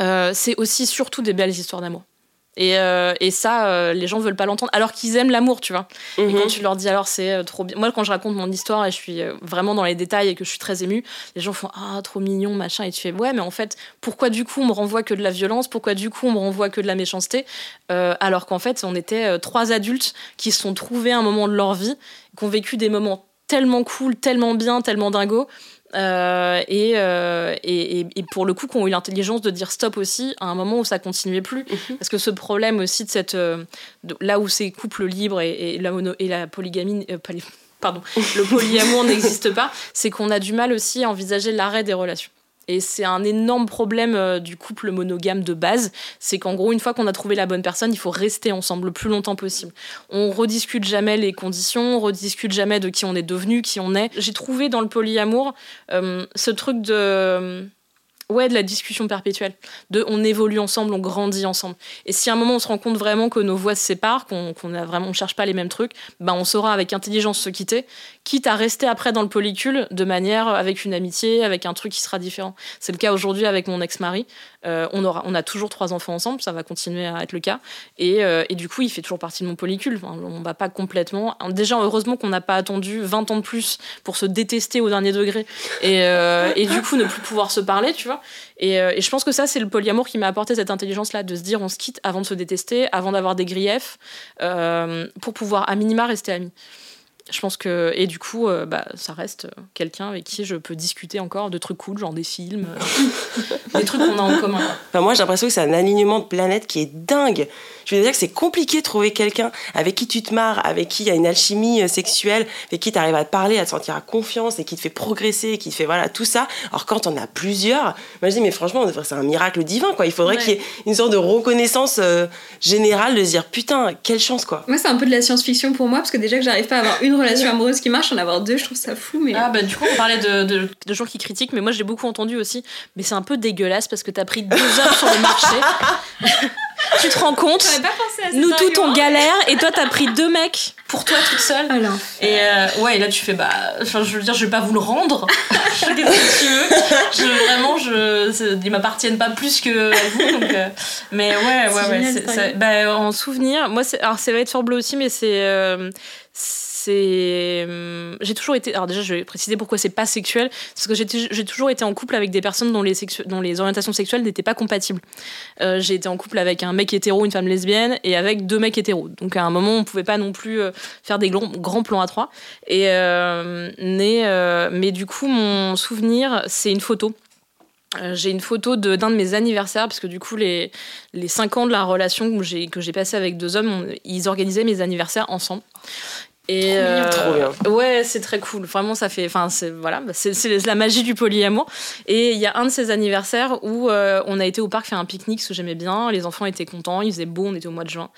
euh, c'est aussi surtout des belles histoires d'amour. Et, euh, et ça, euh, les gens veulent pas l'entendre, alors qu'ils aiment l'amour, tu vois. Et Mhm. quand tu leur dis alors c'est trop bien. Moi, quand je raconte mon histoire et je suis vraiment dans les détails et que je suis très émue, les gens font ah trop mignon machin et tu fais ouais mais en fait pourquoi du coup on me renvoie que de la violence, pourquoi du coup on me renvoie que de la méchanceté, Euh, alors qu'en fait on était trois adultes qui se sont trouvés à un moment de leur vie, qui ont vécu des moments tellement cool, tellement bien, tellement dingos. euh, et, euh, et, et- et pour le coup, qui ont eu l'intelligence de dire stop aussi à un moment où ça continuait plus. Parce que ce problème aussi de cette. euh, de- là où ces couples libres et, et la, mono, et la polygamie. euh, poly- pardon, le polyamour [laughs] n'existe pas, c'est qu'on a du mal aussi à envisager l'arrêt des relations. Et c'est un énorme problème euh, du couple monogame de base, c'est qu'en gros, une fois qu'on a trouvé la bonne personne, il faut rester ensemble le plus longtemps possible. On rediscute jamais les conditions, on rediscute jamais de qui on est devenu, qui on est. J'ai trouvé dans le polyamour euh, ce truc de ouais de la discussion perpétuelle. De on évolue ensemble on grandit ensemble. Et si à un moment on se rend compte vraiment que nos voix se séparent qu'on qu'on a cherche pas les mêmes trucs ben on saura avec intelligence se quitter quitte à rester après dans le polycule de manière avec une amitié avec un truc qui sera différent. C'est le cas aujourd'hui avec mon ex-mari. Euh, on aura on a toujours trois enfants ensemble ça va continuer à être le cas. Et, euh, et du coup il fait toujours partie de mon polycule Enfin, on va pas complètement. Déjà heureusement qu'on n'a pas attendu 20 ans de plus pour se détester au dernier degré. Et, euh, et du coup ne plus pouvoir se parler tu vois et, euh, et je pense que ça, c'est le polyamour qui m'a apporté cette intelligence-là, de se dire on se quitte avant de se détester, avant d'avoir des griefs, euh, pour pouvoir à minima rester amis. Je pense que. Et du coup, euh, bah, ça reste euh, quelqu'un avec qui je peux discuter encore de trucs cool, genre des films, euh, [laughs] des trucs qu'on a en commun. Enfin, moi, j'ai l'impression que c'est un alignement de planètes qui est dingue. Je veux dire que c'est compliqué de trouver quelqu'un avec qui tu te marres, avec qui il y a une alchimie sexuelle, avec qui tu arrives à te parler, à te sentir à confiance et qui te fait progresser, et qui te fait voilà tout ça. Alors quand on a plusieurs, moi je dis mais franchement c'est un miracle divin quoi. Il faudrait Ouais. qu'il y ait une sorte de reconnaissance euh, générale de se dire putain quelle chance quoi. Moi, c'est un peu de la science-fiction pour moi, parce que déjà que j'arrive pas à avoir une relation amoureuse qui marche, en avoir deux, je trouve ça fou. Mais Ah bah du coup on parlait de, de, de gens qui critiquent, mais moi j'ai beaucoup entendu aussi, mais c'est un peu dégueulasse parce que t'as pris deux heures sur le marché. [laughs] tu te rends compte pas pensé à. Nous toutes on galère et toi t'as pris deux mecs pour toi toute seule. Alors, Et euh, ouais, et là tu fais bah, enfin je veux dire, je vais pas vous le rendre. [laughs] Qu'est-ce que tu veux? Je, Vraiment, je, ils m'appartiennent pas plus que à vous. Donc, euh, mais ouais, ouais, ouais. génial, ça. bah, en souvenir, moi, c'est, alors c'est va être sur bleu aussi, mais c'est, euh, hum, j'ai toujours été. Alors déjà, je vais préciser pourquoi c'est pas sexuel, parce que j'ai, toujours été en couple avec des personnes dont les sexu- dont les orientations sexuelles n'étaient pas compatibles. Euh, j'ai été en couple avec un mec hétéro, une femme lesbienne, et avec deux mecs hétéros. Donc à un moment, on pouvait pas non plus euh, faire des grands, plans à trois. Et euh, mais, mais du coup, mon souvenir, c'est une photo. J'ai une photo de- d'un de, mes anniversaires, parce que du coup, les, les cinq ans de la relation que j'ai, passé avec deux hommes, ils organisaient mes anniversaires ensemble. Et Trop bien. Trop bien. Ouais, c'est très cool. Vraiment, ça fait. Enfin, c'est voilà, bah, c'est, c'est la magie du polyamour. Et il y a un de ces anniversaires où euh, on a été au parc faire un pique-nique, ce que j'aimais bien. Les enfants étaient contents, il faisait beau, on était au mois de juin.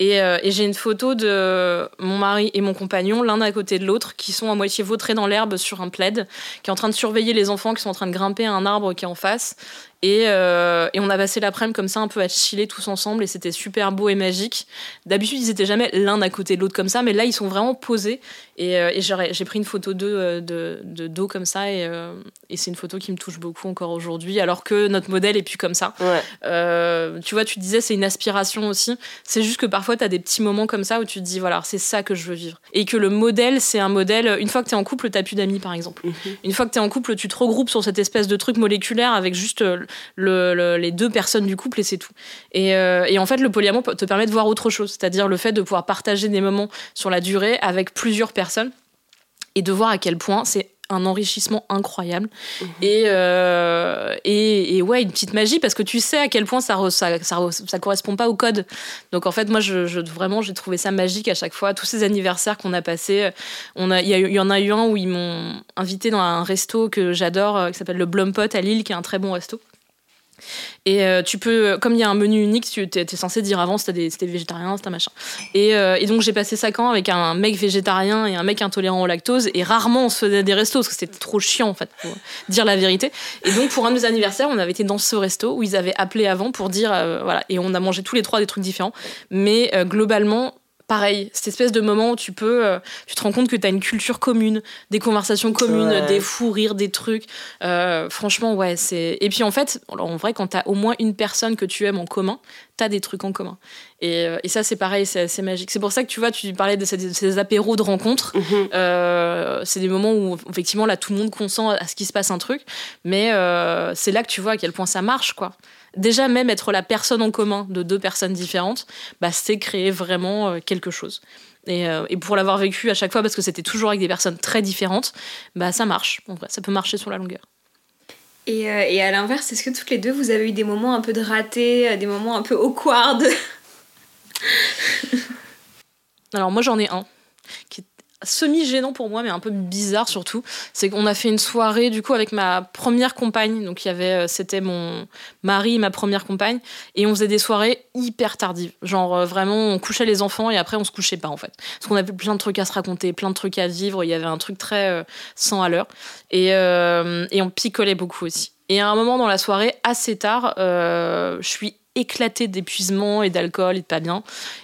Et, euh, et j'ai une photo de mon mari et mon compagnon, l'un à côté de l'autre, qui sont à moitié vautrés dans l'herbe sur un plaid, qui est en train de surveiller les enfants qui sont en train de grimper à un arbre qui est en face. Et, euh, et on a passé l'après-midi comme ça, un peu à chiller tous ensemble, et c'était super beau et magique. D'habitude, ils étaient jamais l'un à côté de l'autre comme ça, mais là, ils sont vraiment posés. Et, euh, et j'ai pris une photo d'eux euh, de, de dos comme ça, et, euh, et c'est une photo qui me touche beaucoup encore aujourd'hui, alors que notre modèle est plus comme ça. Ouais. Tu vois, tu disais c'est une aspiration aussi. C'est juste que parfois tu as des petits moments comme ça où tu te dis voilà, c'est ça que je veux vivre. Et que le modèle, c'est un modèle. Une fois que tu es en couple, tu plus d'amis par exemple. Mhm. Une fois que tu es en couple, tu te regroupes sur cette espèce de truc moléculaire avec juste le- le- les deux personnes du couple et c'est tout. Et, euh, et en fait, le polyamour te permet de voir autre chose, c'est-à-dire le fait de pouvoir partager des moments sur la durée avec plusieurs personnes et de voir à quel point c'est un enrichissement incroyable. Et, euh, et, et ouais une petite magie parce que tu sais à quel point ça re- ça, ça, re- ça correspond pas au code. Donc en fait moi je, je- vraiment j'ai trouvé ça magique à chaque fois. Tous ces anniversaires qu'on a passés on a il y, en a eu un où ils m'ont invité dans un resto que j'adore euh, qui s'appelle le Blumpot à Lille qui est un très bon resto Et euh, tu peux, comme il y a un menu unique, tu étais censé dire avant si c'était végétarien, c'était machin. Et, euh, et, donc j'ai passé 5 ans avec un mec végétarien et un mec intolérant au lactose. Et rarement on se faisait des restos parce que c'était trop chiant en fait pour dire la vérité. Et donc pour un de mes anniversaires, on avait été dans ce resto où ils avaient appelé avant pour dire euh, voilà. Et on a mangé tous les trois des trucs différents. Mais globalement, pareil, cette espèce de moment où tu peux, euh, tu te rends compte que tu as une culture commune, des conversations communes, des fous rires, des trucs. Euh, franchement, ouais, c'est. Et puis en fait, en vrai, quand tu as au moins une personne que tu aimes en commun, tu as des trucs en commun. Et, euh, et ça, c'est pareil, c'est magique. C'est pour ça que tu vois, tu parlais de ces, apéros de rencontres. Mhm. c'est des moments où, effectivement, là, tout le monde consent à ce qu'il se passe un truc. Mais c'est là que tu vois à quel point ça marche, quoi déjà même être la personne en commun de deux personnes différentes, bah, c'est créer vraiment euh, quelque chose. Euh, et, pour l'avoir vécu à chaque fois, parce que c'était toujours avec des personnes très différentes, bah, ça marche. En vrai, ça peut marcher sur la longueur. Et, euh, et à l'inverse, est-ce que toutes les deux, vous avez eu des moments un peu de raté, des moments un peu awkward? [laughs] Alors moi j'en ai un semi-gênant pour moi, mais un peu bizarre surtout. C'est qu'on a fait une soirée du coup avec ma première compagne. Donc il y avait, euh, c'était mon mari, ma première compagne, et on faisait des soirées hyper tardives. Genre euh, vraiment, on couchait les enfants et après on se couchait pas en fait, parce qu'on avait plein de trucs à se raconter, plein de trucs à vivre. Il y avait un truc très euh, sans à l'heure et, et on picolait beaucoup aussi. Et à un moment dans la soirée, assez tard, je suis éclatée d'épuisement et d'alcool et de pas bien,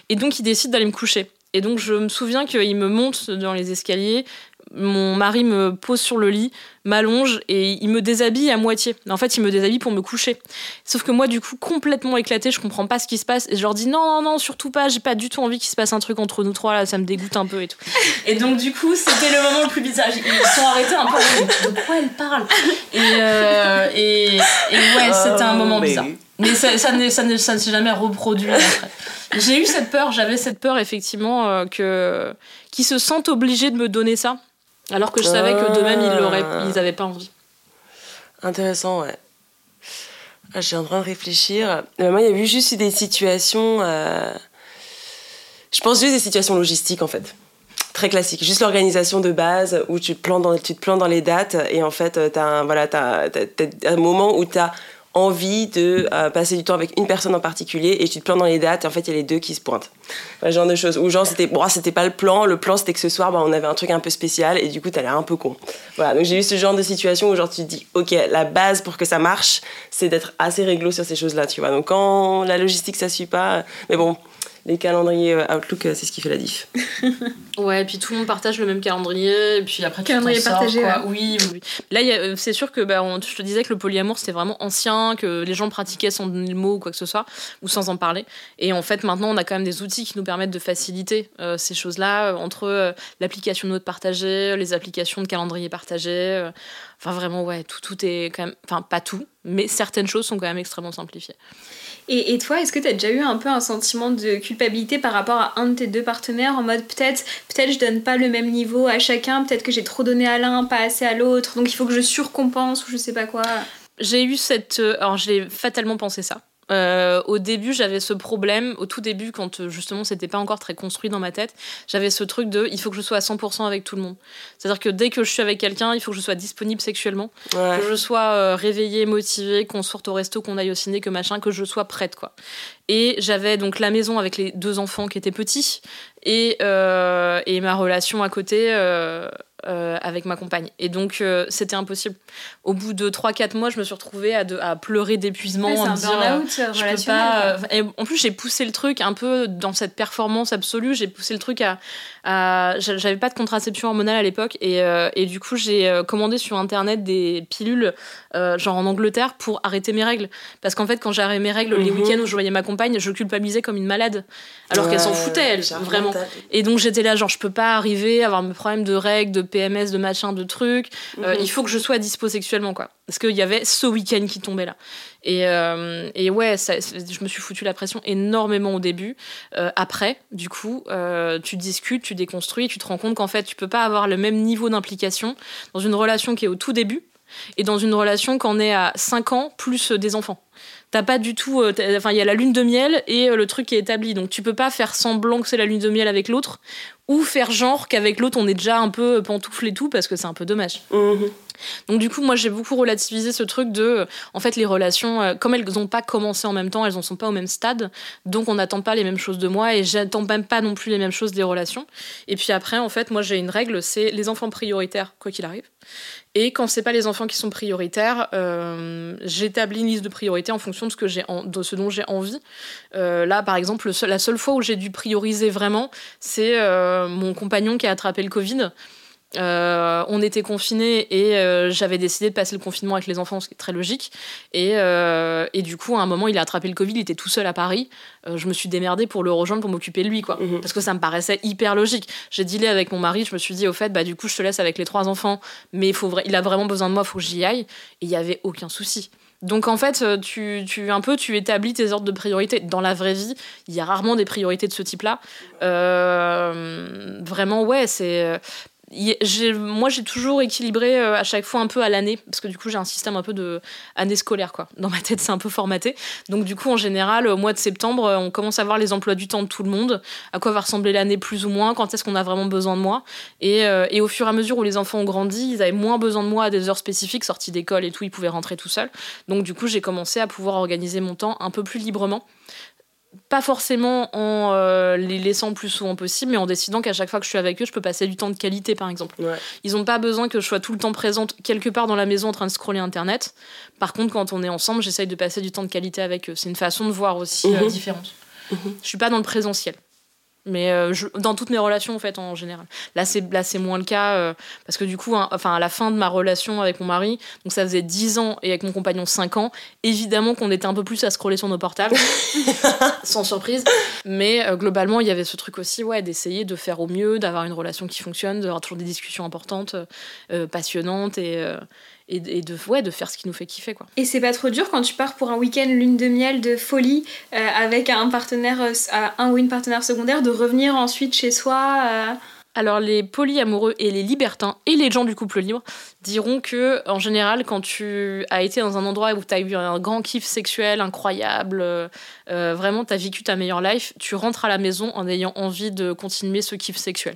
et donc il décide d'aller me coucher. Et donc je me souviens qu'il me monte dans les escaliers, mon mari me pose sur le lit, m'allonge et il me déshabille à moitié. En fait, il me déshabille pour me coucher. Sauf que moi, du coup, complètement éclatée, je comprends pas ce qui se passe et je leur dis non, non, non, surtout pas, j'ai pas du tout envie qu'il se passe un truc entre nous trois là, ça me dégoûte un peu et tout. [laughs] Et donc, du coup, c'était le moment le plus bizarre. Ils se sont arrêtés un peu. De quoi elle parle? Et, euh, et, ouais, c'était un moment oh, bizarre. Mais ça, ça, ça, ça ne s'est jamais reproduit après. J'ai eu cette peur, j'avais cette peur effectivement euh, que qu'ils se sentent obligés de me donner ça, alors que je savais que de même ils l'auraient, ils n'avaient pas envie. Intéressant, ouais. Ah, suis en train de réfléchir. Euh, moi, il y a eu juste des situations. Euh, je pense juste des situations logistiques en fait très classiques. Juste l'organisation de base où tu te plantes dans, tu te dans les dates et en fait, tu as, un, voilà, as, un moment où tu as envie de euh, passer du temps avec une personne en particulier et tu te plantes dans les dates et en fait il y a les deux qui se pointent. ce genre de choses. Ou genre c'était bon, c'était pas le plan, le plan c'était que ce soir bah, on avait un truc un peu spécial et du coup t'as l'air un peu con. Voilà, donc j'ai eu ce genre de situation où genre tu te dis ok la base pour que ça marche c'est d'être assez réglo sur ces choses là tu vois. Donc quand la logistique ça suit pas, mais bon les calendriers euh, Outlook, euh, c'est ce qui fait la diff. [laughs] ouais, et puis tout le monde partage le même calendrier, et puis après calendrier tu partagé. Sors, Oui, oui, Là, euh, c'est sûr que bah, je te disais que le polyamour c'était vraiment ancien, que les gens pratiquaient sans donner le mot ou quoi que ce soit, ou sans en parler. Et en fait, maintenant, on a quand même des outils qui nous permettent de faciliter ces choses-là entre l'application de notes partagées, les applications de calendrier partagé. Enfin, vraiment, ouais, tout, tout est quand même. Enfin, pas tout, mais certaines choses sont quand même extrêmement simplifiées. Et, toi, est-ce que tu as déjà eu un peu un sentiment de culpabilité par rapport à un de tes deux partenaires en mode peut-être peut-être je donne pas le même niveau à chacun, peut-être que j'ai trop donné à l'un, pas assez à l'autre, donc il faut que je surcompense ou je sais pas quoi? J'ai eu cette. Euh, alors j'ai fatalement pensé ça. Euh, au début, j'avais ce problème, au tout début, quand euh, justement c'était pas encore très construit dans ma tête, j'avais ce truc de il faut que je sois à 100% avec tout le monde. C'est-à-dire que dès que je suis avec quelqu'un, il faut que je sois disponible sexuellement, que je sois euh, réveillée, motivée, qu'on sorte au resto, qu'on aille au ciné, que machin, que je sois prête, quoi. Et j'avais donc la maison avec les deux enfants qui étaient petits et, et ma relation à côté. Euh, avec ma compagne. Et donc, euh, c'était impossible. Au bout de 3-4 mois, je me suis retrouvée à, à pleurer d'épuisement. en me dire, je peux pas. Et en plus, j'ai poussé le truc un peu dans cette performance absolue. J'ai poussé le truc à. à... J'avais pas de contraception hormonale à l'époque. Et, euh, et, du coup, j'ai commandé sur Internet des pilules, genre en Angleterre, pour arrêter mes règles. Parce qu'en fait, quand j'arrêtais mes règles, les mhm. week-ends où je voyais ma compagne, je culpabilisais comme une malade. Alors qu'elle s'en foutait, elle, vraiment. Et donc, j'étais là, genre, je peux pas arriver à avoir mes problèmes de règles, de PMS, de machin, de trucs. Euh, mhm. il faut que je sois dispo sexuellement, quoi. Parce qu'il y avait ce week-end qui tombait là. Et, euh, et ouais, je me suis foutu la pression énormément au début. Euh, après, du coup, tu discutes, tu déconstruis, tu te rends compte qu'en fait, tu peux pas avoir le même niveau d'implication dans une relation qui est au tout début et dans une relation qu'on est à 5 ans plus des enfants. T'as pas du tout. euh, Enfin, il y a la lune de miel et euh, le truc est établi. Donc, tu peux pas faire semblant que c'est la lune de miel avec l'autre ou faire genre qu'avec l'autre on est déjà un peu pantoufle et tout parce que c'est un peu dommage. Mhm. Donc du coup, moi j'ai beaucoup relativisé ce truc de, euh, en fait, les relations, euh, comme elles n'ont pas commencé en même temps, elles n'en sont pas au même stade, donc on n'attend pas les mêmes choses de moi et j'attends même pas non plus les mêmes choses des relations. Et puis après, en fait, moi j'ai une règle, c'est les enfants prioritaires, quoi qu'il arrive. Et quand c'est pas les enfants qui sont prioritaires, euh, j'établis une liste de priorités en fonction de ce, que j'ai de ce dont j'ai envie. Là, par exemple, la seule fois où j'ai dû prioriser vraiment, c'est mon compagnon qui a attrapé le Covid. Euh, on était confinés et euh, j'avais décidé de passer le confinement avec les enfants, ce qui est très logique. Et, euh, et du coup, à un moment, il a attrapé le Covid, il était tout seul à Paris. Je me suis démerdée pour le rejoindre, pour m'occuper de lui, quoi. Mhm. Parce que ça me paraissait hyper logique. J'ai dealé avec mon mari, je me suis dit, au fait, bah, du coup, je te laisse avec les trois enfants, mais il, faut il a vraiment besoin de moi, il faut que j'y aille. Et il n'y avait aucun souci. Donc en fait, tu, tu, un peu, tu établis tes ordres de priorité. Dans la vraie vie, il y a rarement des priorités de ce type-là. Euh, vraiment, ouais, c'est. Moi, j'ai toujours équilibré euh, à chaque fois un peu à l'année, parce que du coup, j'ai un système un peu de scolaire, quoi. Dans ma tête, c'est un peu formaté. Donc, du coup, en général, au mois de septembre, euh, on commence à voir les emplois du temps de tout le monde, à quoi va ressembler l'année plus ou moins, quand est-ce qu'on a vraiment besoin de moi. Et, euh, et au fur et à mesure où les enfants ont grandi, ils avaient moins besoin de moi à des heures spécifiques, sortis d'école et tout, ils pouvaient rentrer tout seuls. Donc, du coup, j'ai commencé à pouvoir organiser mon temps un peu plus librement pas forcément en euh, les laissant le plus souvent possible, mais en décidant qu'à chaque fois que je suis avec eux, je peux passer du temps de qualité, par exemple. Ouais. Ils n'ont pas besoin que je sois tout le temps présente quelque part dans la maison en train de scroller Internet. Par contre, quand on est ensemble, j'essaye de passer du temps de qualité avec eux. C'est une façon de voir aussi euh, Mhm. différente. Je suis pas dans le présentiel. Mais euh, je- dans toutes mes relations, en fait, en général. Là, c'est là, c'est moins le cas, euh, parce que du coup, hein, enfin, à la fin de ma relation avec mon mari, donc ça faisait 10 ans, et avec mon compagnon 5 ans, évidemment qu'on était un peu plus à scroller sur nos portables, [laughs] sans surprise. Mais euh, globalement, il y avait ce truc aussi, ouais, d'essayer de faire au mieux, d'avoir une relation qui fonctionne, d'avoir toujours des discussions importantes, passionnantes, et, et, et de, ouais, de faire ce qui nous fait kiffer, quoi. Et c'est pas trop dur quand tu pars pour un week-end lune de miel de folie euh, avec un partenaire, euh, un ou une partenaire secondaire, de revenir ensuite chez soi. euh, Alors les polyamoureux et les libertins et les gens du couple libre diront que en général quand tu as été dans un endroit où tu as eu un grand kiff sexuel incroyable, euh, vraiment tu as vécu ta meilleure life, tu rentres à la maison en ayant envie de continuer ce kiff sexuel.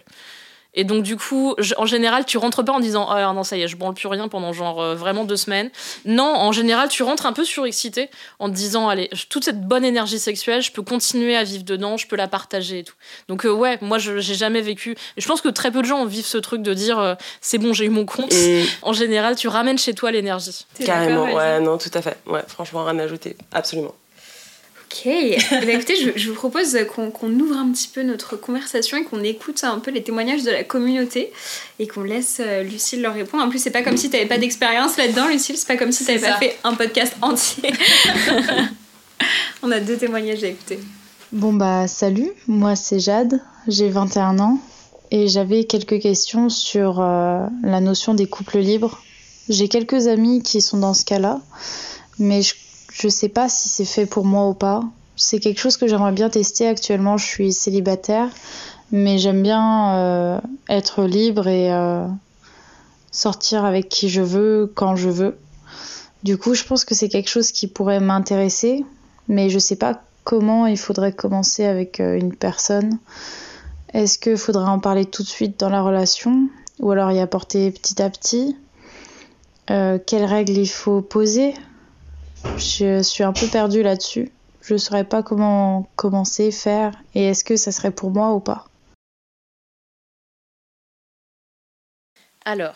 Et donc du coup, je- en général, tu rentres pas en disant oh non ça y est, je branle plus rien pendant genre euh, vraiment deux semaines. Non, en général, tu rentres un peu surexcité en te disant allez, toute cette bonne énergie sexuelle, je peux continuer à vivre dedans, je peux la partager et tout. Donc euh, ouais, moi je j'ai jamais vécu. et Je pense que très peu de gens vivent ce truc de dire euh, c'est bon, j'ai eu mon compte. Mm, En général, tu ramènes chez toi l'énergie. carrément, ouais, non, tout à fait. Ouais, franchement, rien à ajouter. Absolument. Ok. Eh ben, écoutez, je, je vous propose qu'on ouvre un petit peu notre conversation et qu'on écoute un peu les témoignages de la communauté et qu'on laisse euh, Lucille leur répondre. En plus, c'est pas comme si t'avais pas d'expérience là-dedans, Lucille. C'est pas comme si t'avais C'est pas fait un podcast entier. [laughs] On a deux témoignages à écouter. Bon bah salut, moi c'est Jade, j'ai 21 ans et j'avais quelques questions sur euh, la notion des couples libres. J'ai quelques amis qui sont dans ce cas-là, mais je, je sais pas si c'est fait pour moi ou pas. C'est quelque chose que j'aimerais bien tester actuellement, je suis célibataire, mais j'aime bien euh, être libre et euh, sortir avec qui je veux, quand je veux. Du coup, je pense que c'est quelque chose qui pourrait m'intéresser, mais je sais pas comment il faudrait commencer avec euh, une personne. Est-ce qu'il faudrait en parler tout de suite dans la relation ou alors y apporter petit à petit? Quelles règles il faut poser? Je suis un peu perdue là-dessus. Je ne saurais pas comment commencer, faire et est-ce que ça serait pour moi ou pas. Alors,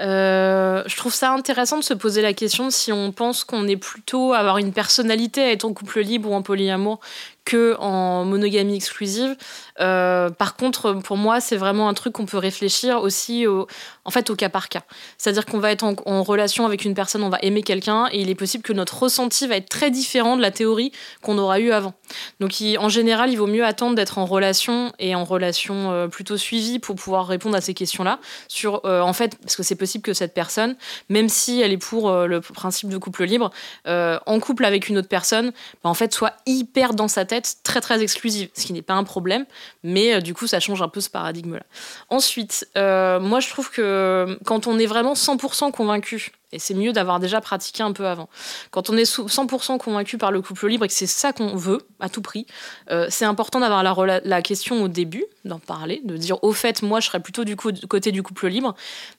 euh, je trouve ça intéressant de se poser la question si on pense qu'on est plutôt avoir une personnalité à être en couple libre ou en polyamour que en monogamie exclusive. Euh, par contre, pour moi, c'est vraiment un truc qu'on peut réfléchir aussi au, en fait, au cas par cas. C'est-à-dire qu'on va être en, relation avec une personne, on va aimer quelqu'un, et il est possible que notre ressenti va être très différent de la théorie qu'on aura eue avant. Donc, en général, il vaut mieux attendre d'être en relation et en relation euh, plutôt suivie pour pouvoir répondre à ces questions-là. Sur, euh, en fait, parce que c'est possible que cette personne, même si elle est pour le principe de couple libre, en couple avec une autre personne, bah, en fait, soit hyper dans sa tête, très très exclusive, ce qui n'est pas un problème, mais euh, du coup, ça change un peu ce paradigme-là. Ensuite, euh, moi, je trouve que quand on est vraiment 100% convaincu Et c'est mieux d'avoir déjà pratiqué un peu avant. Quand on est 100% convaincu par le couple libre et que c'est ça qu'on veut à tout prix, euh, c'est important d'avoir la, question au début, d'en parler, de dire au fait, moi je serais plutôt du côté du couple libre,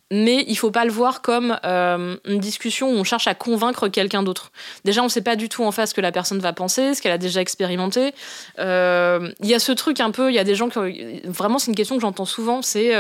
mais il faut pas le voir comme euh, une discussion où on cherche à convaincre quelqu'un d'autre. Déjà, on ne sait pas du tout en face ce que la personne va penser, ce qu'elle a déjà expérimenté. Euh, il y a ce truc un peu, il y a des gens qui... Vraiment, c'est une question que j'entends souvent, c'est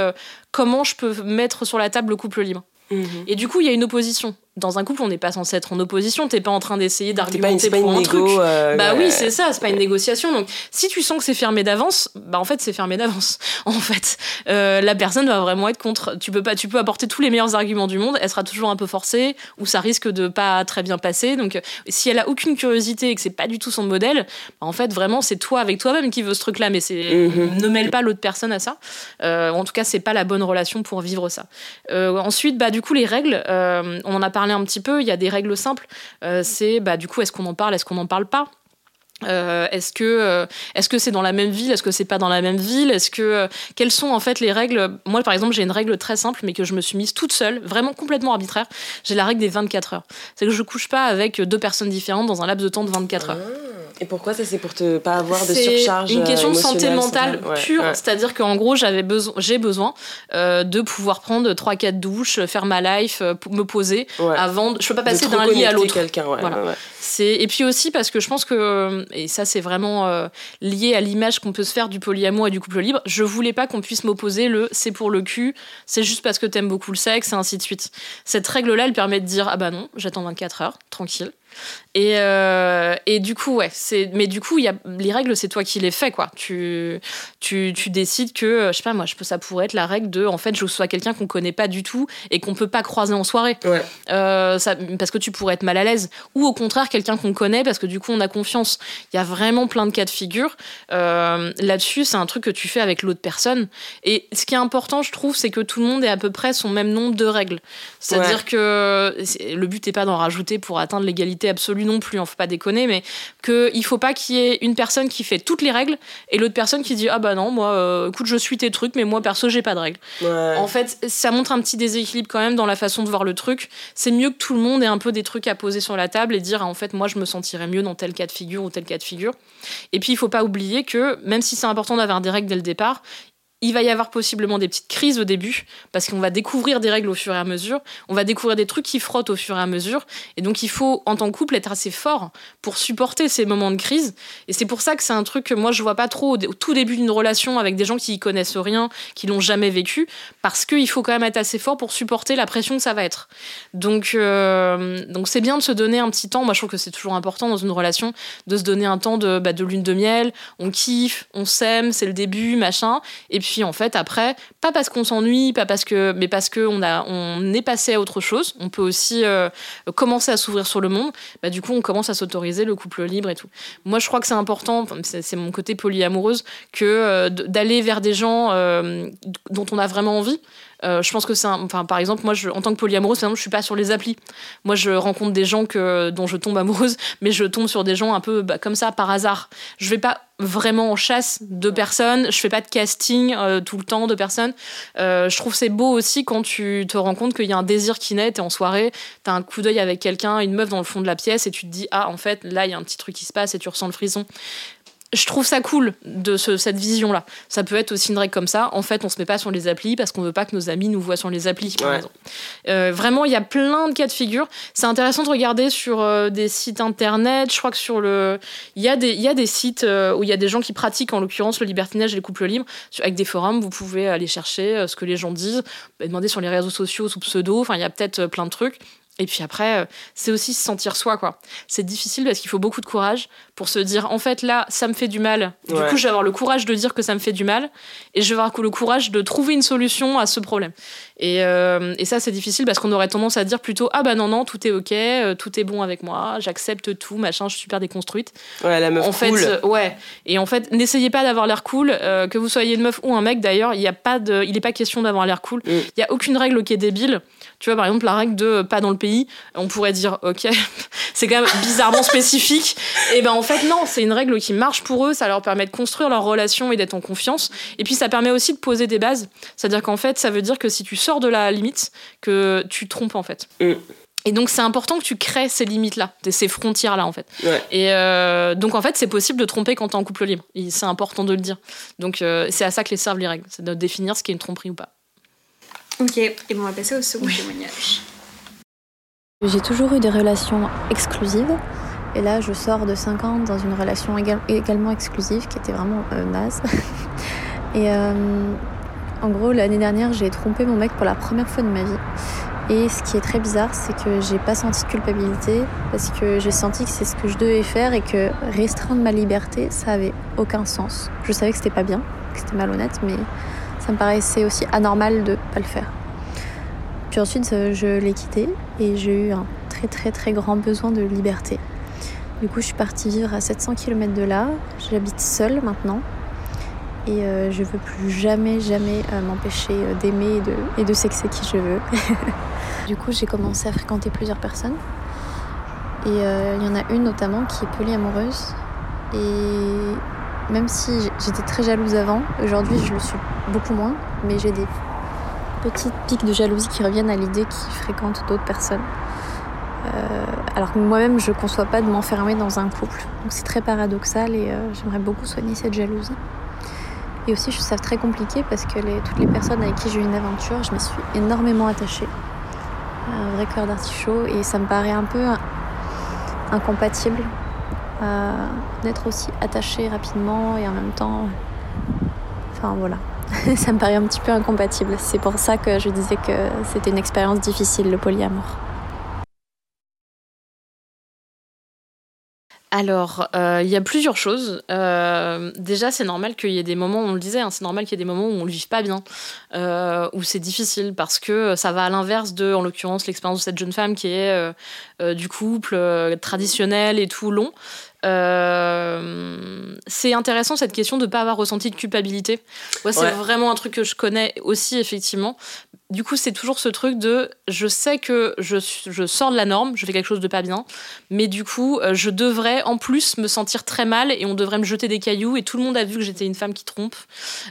comment je peux mettre sur la table le couple libre? Mhm. Et du coup, il y a une opposition dans un couple, on n'est pas censé être en opposition. T'es pas en train d'essayer d'argumenter pour un truc. Euh, bah oui, c'est ça. C'est pas une négociation. Donc, si tu sens que c'est fermé d'avance, bah en fait, c'est fermé d'avance. [laughs] En fait, euh, la personne va vraiment être contre. Tu peux pas, tu peux apporter tous les meilleurs arguments du monde. Elle sera toujours un peu forcée ou ça risque de pas très bien passer. Donc, euh, si elle a aucune curiosité et que c'est pas du tout son modèle, bah, en fait, vraiment, c'est toi avec toi-même qui veut ce truc-là. Mais c'est mhm. ne mêle pas l'autre personne à ça. en tout cas, c'est pas la bonne relation pour vivre ça. ensuite, bah du coup, les règles. on en a parlé un petit peu. Il y a des règles simples. Euh, c'est bah, du coup, est-ce qu'on en parle, est-ce qu'on n'en parle pas? Euh, est-ce que euh, est-ce que c'est dans la même ville? Est-ce que c'est pas dans la même ville? Est-ce que quelles sont en fait les règles? Moi, par exemple, j'ai une règle très simple, mais que je me suis mise toute seule, vraiment complètement arbitraire. J'ai la règle des 24 heures. C'est que je couche pas avec deux personnes différentes dans un laps de temps de 24 heures. Et pourquoi ça C'est pour te pas avoir de surcharge une question de santé mentale pure. C'est-à-dire qu'en gros, j'avais besoin, j'ai besoin euh, de pouvoir prendre 3-4 douches, faire ma life, euh, me poser avant. Je peux pas passer d'un lit à l'autre. Voilà. C'est et puis aussi parce que je pense que et ça c'est vraiment euh, lié à l'image qu'on peut se faire du polyamour et du couple libre. Je voulais pas qu'on puisse m'opposer le c'est pour le cul, c'est juste parce que t'aimes beaucoup le sexe et ainsi de suite. Cette règle là, elle permet de dire ah bah non, j'attends 24 heures, tranquille. Et, euh, et du coup, ouais, c'est. Mais du coup, y a, les règles, c'est toi qui les fais, quoi. Tu, tu, tu décides que, euh, je sais pas, moi, je peux, ça pourrait être la règle de, en fait, je sois quelqu'un qu'on connaît pas du tout et qu'on peut pas croiser en soirée. Ouais. Euh, ça, parce que tu pourrais être mal à l'aise. Ou au contraire, quelqu'un qu'on connaît parce que du coup, on a confiance. Il y a vraiment plein de cas de figure. Là-dessus, c'est un truc que tu fais avec l'autre personne. Et ce qui est important, je trouve, c'est que tout le monde ait à peu près son même nombre de règles. C'est-à-dire que le but n'est pas d'en rajouter pour atteindre l'égalité absolue non plus, on hein, faut pas déconner, mais qu'il faut pas qu'il y ait une personne qui fait toutes les règles et l'autre personne qui dit ah bah non moi euh, écoute je suis tes trucs mais moi perso j'ai pas de règles. En fait ça montre un petit déséquilibre quand même dans la façon de voir le truc. C'est mieux que tout le monde ait un peu des trucs à poser sur la table et dire en fait moi je me sentirais mieux dans tel cas de figure ou tel cas de figure. Et puis il faut pas oublier que même si c'est important d'avoir des règles dès le départ, il va y avoir possiblement des petites crises au début, parce qu'on va découvrir des règles au fur et à mesure, on va découvrir des trucs qui frottent au fur et à mesure, et donc il faut, en tant que couple, être assez fort pour supporter ces moments de crise. Et c'est pour ça que c'est un truc que moi je vois pas trop au, tout début d'une relation avec des gens qui y connaissent rien, qui l'ont jamais vécu, parce qu'il faut quand même être assez fort pour supporter la pression que ça va être. Donc euh, donc c'est bien de se donner un petit temps. Moi je trouve que c'est toujours important dans une relation de se donner un temps de, bah, de lune de miel. On kiffe, on s'aime, c'est le début, machin. Et puis en fait après, pas parce qu'on s'ennuie, pas parce que, mais parce que on a, on est passé à autre chose. On peut aussi euh, commencer à s'ouvrir sur le monde. Bah, du coup, on commence à s'autoriser le couple libre et tout. Moi, je crois que c'est important. C'est mon côté polyamoureuse que euh, d'aller vers des gens euh, dont on a vraiment envie. Euh, je pense que c'est enfin par exemple moi je, en tant que polyamoureuse par exemple je suis pas sur les applis. Moi je rencontre des gens que dont je tombe amoureuse mais je tombe sur des gens un peu bah, comme ça par hasard. Je vais pas vraiment en chasse de personnes. Je fais pas de casting euh, tout le temps de personnes. Euh, je trouve c'est beau aussi quand tu te rends compte qu'il y a un désir qui naît t'es en soirée t'as un coup d'œil avec quelqu'un une meuf dans le fond de la pièce et tu te dis ah en fait là il y a un petit truc qui se passe et tu ressens le frisson je trouve ça cool de cette vision-là. Ça peut être aussi une règle comme ça. En fait, on se met pas sur les applis parce qu'on veut pas que nos amis nous voient sur les applis. Euh, vraiment, il y a plein de cas de figure. C'est intéressant de regarder sur euh, des sites internet. Je crois que sur le, il y a des, il y a des sites euh, où il y a des gens qui pratiquent, en l'occurrence, le libertinage et le couple libre. Avec des forums, vous pouvez aller chercher ce que les gens disent, demander sur les réseaux sociaux sous pseudo. Enfin, il y a peut-être plein de trucs. Et puis après, c'est aussi se sentir soi, quoi. C'est difficile parce qu'il faut beaucoup de courage pour se dire, en fait, là, ça me fait du mal. Du coup, je vais avoir le courage de dire que ça me fait du mal. Et je vais avoir le courage de trouver une solution à ce problème. Et, euh, et ça, c'est difficile parce qu'on aurait tendance à dire plutôt, ah bah non, non, tout est ok, euh, tout est bon avec moi, j'accepte tout, machin, je suis super déconstruite. Ouais, la meuf en fait, ouais. Et en fait, n'essayez pas d'avoir l'air cool, que vous soyez une meuf ou un mec d'ailleurs, il n'y a pas de, il n'est pas question d'avoir l'air cool. Mm. Il n'y a aucune règle qui est débile. Tu vois, par exemple, la règle de pas dans le pays, on pourrait dire, ok, [laughs] c'est quand même bizarrement spécifique. Et ben en fait, non, c'est une règle qui marche pour eux, ça leur permet de construire leur relation et d'être en confiance. Et puis ça permet aussi de poser des bases. C'est-à-dire qu'en fait, ça veut dire que si tu sors de la limite, que tu trompes en fait. Mm. Et donc c'est important que tu crées ces limites-là, ces frontières-là en fait. Ouais. Et euh, donc en fait c'est possible de tromper quand t'es en couple libre. C'est important de le dire. Donc euh, c'est à ça que les servent les règles, c'est de définir ce qui est une tromperie ou pas. Ok, et bon, on va passer au second témoignage. J'ai toujours eu des relations exclusives. Et là, je sors de 5 ans dans une relation éga- également exclusive qui était vraiment euh, naze. [laughs] Et euh, en gros, l'année dernière, j'ai trompé mon mec pour la première fois de ma vie. Et ce qui est très bizarre, c'est que j'ai pas senti de culpabilité parce que j'ai senti que c'est ce que je devais faire et que restreindre ma liberté, ça avait aucun sens. Je savais que c'était pas bien, que c'était malhonnête, mais ça me paraissait aussi anormal de pas le faire. Puis ensuite, euh, je l'ai quitté et j'ai eu un très très très grand besoin de liberté. Du coup, je suis partie vivre à 700 km de là. J'habite seule maintenant. Et euh, je veux plus jamais, jamais euh, m'empêcher euh, d'aimer et de, et de sexer qui je veux. [laughs] du coup, j'ai commencé à fréquenter plusieurs personnes. Et euh, il y en a une notamment qui est polyamoureuse. Et même si j'étais très jalouse avant, aujourd'hui je le suis beaucoup moins. Mais j'ai des petites pics de jalousie qui reviennent à l'idée qu'il fréquente d'autres personnes. Euh, alors que moi-même, je ne conçois pas de m'enfermer dans un couple. Donc c'est très paradoxal et euh, j'aimerais beaucoup soigner cette jalousie. Et aussi, je trouve ça très compliqué parce que toutes les personnes avec qui j'ai eu une aventure, je me suis énormément attachée. Un vrai cœur d'artichaut et ça me paraît un peu in- incompatible euh, d'être aussi attachée rapidement et en même temps. Enfin voilà. [laughs] ça me paraît un petit peu incompatible. C'est pour ça que je disais que c'était une expérience difficile, le polyamour. Alors, euh, il y a plusieurs choses. Euh, déjà, c'est normal qu'il y ait des moments, on le disait, hein, c'est normal qu'il y ait des moments où on le vive pas bien, euh, où c'est difficile parce que ça va à l'inverse de, en l'occurrence, l'expérience de cette jeune femme qui est du couple traditionnel et tout long. Euh, c'est intéressant cette question de ne pas avoir ressenti de culpabilité. Moi, c'est Ouais. vraiment un truc que je connais aussi, effectivement. Du coup, c'est toujours ce truc de je sais que je, je sors de la norme, je fais quelque chose de pas bien, mais du coup, euh, je devrais en plus me sentir très mal et on devrait me jeter des cailloux et tout le monde a vu que j'étais une femme qui trompe.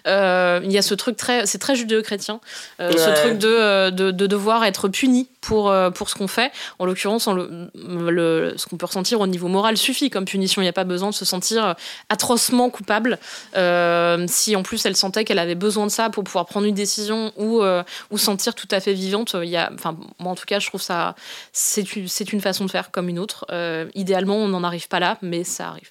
Euh, Il y a ce truc très, c'est très judéo-chrétien, euh, ce truc de, de, de devoir être puni pour, pour ce qu'on fait. En l'occurrence, en le, le- ce qu'on peut ressentir au niveau moral suffit comme punition. Il n'y a pas besoin de se sentir atrocement coupable. Euh, si en plus elle sentait qu'elle avait besoin de ça pour pouvoir prendre une décision ou, ou tout à fait vivante, il y a, enfin, moi en tout cas, je trouve ça, c'est une, façon de faire comme une autre. Euh, idéalement, on n'en arrive pas là, mais ça arrive.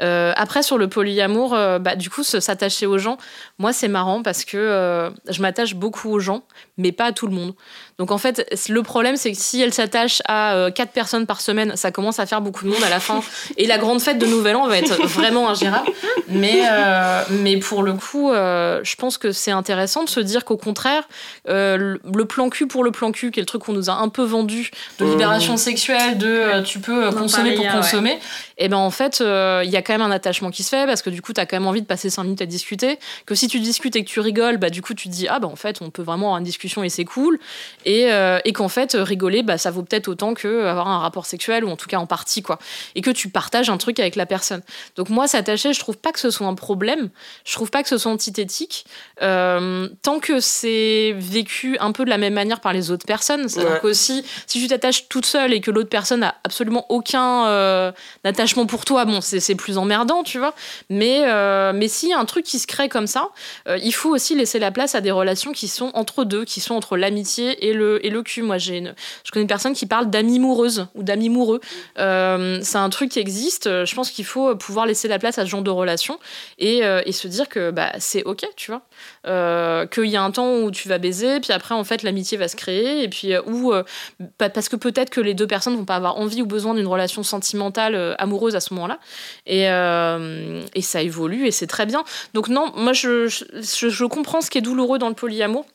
Euh, après, sur le polyamour, euh, bah, du coup, s'attacher aux gens, moi, c'est marrant parce que euh, je m'attache beaucoup aux gens, mais pas à tout le monde. Donc, en fait, le problème, c'est que si elle s'attache à euh, quatre personnes par semaine, ça commence à faire beaucoup de monde à la fin. [laughs] Et la grande fête de Nouvel An va être vraiment ingérable. Mais, euh, mais pour le coup, euh, je pense que c'est intéressant de se dire qu'au contraire, le- plan cul pour le plan cul, qui est le truc qu'on nous a un peu vendu, de libération sexuelle, de tu peux consommer pour hier, ouais. consommer, et ben en fait, il y a quand même un attachement qui se fait parce que du coup, tu as quand même envie de passer 5 minutes à discuter. Que si tu discutes et que tu rigoles, bah du coup, tu te dis ah bah en fait, on peut vraiment avoir une discussion et c'est cool. Et, euh, et qu'en fait, rigoler, bah ça vaut peut-être autant que avoir un rapport sexuel ou en tout cas en partie quoi. Et que tu partages un truc avec la personne. Donc moi, s'attacher, je trouve pas que ce soit un problème. Je trouve pas que ce soit antithétique. Euh, tant que c'est vécu un peu de la même manière par les autres personnes. C'est-à-dire Ouais. qu'aussi, si tu t'attaches toute seule et que l'autre personne a absolument aucun euh, attachement pour toi, bon, c'est c'est plus emmerdant, tu vois. Mais, mais s'il y a un truc qui se crée comme ça, il faut aussi laisser la place à des relations qui sont entre deux, qui sont entre l'amitié et et le cul. Moi, j'ai je connais une personne qui parle d'amie moureuse ou d'amis moureux. Euh, c'est un truc qui existe. Je pense qu'il faut pouvoir laisser la place à ce genre de relation et, euh, se dire que bah, c'est OK, tu vois. Euh, qu'il y a un temps où tu vas baiser, puis après, en fait, l'amitié va se créer, et puis pa- parce que peut-être que les deux personnes vont pas avoir envie ou besoin d'une relation sentimentale, amoureuse à ce moment-là, et, ça évolue, et c'est très bien. Donc, non, moi, je, je comprends ce qui est douloureux dans le polyamour.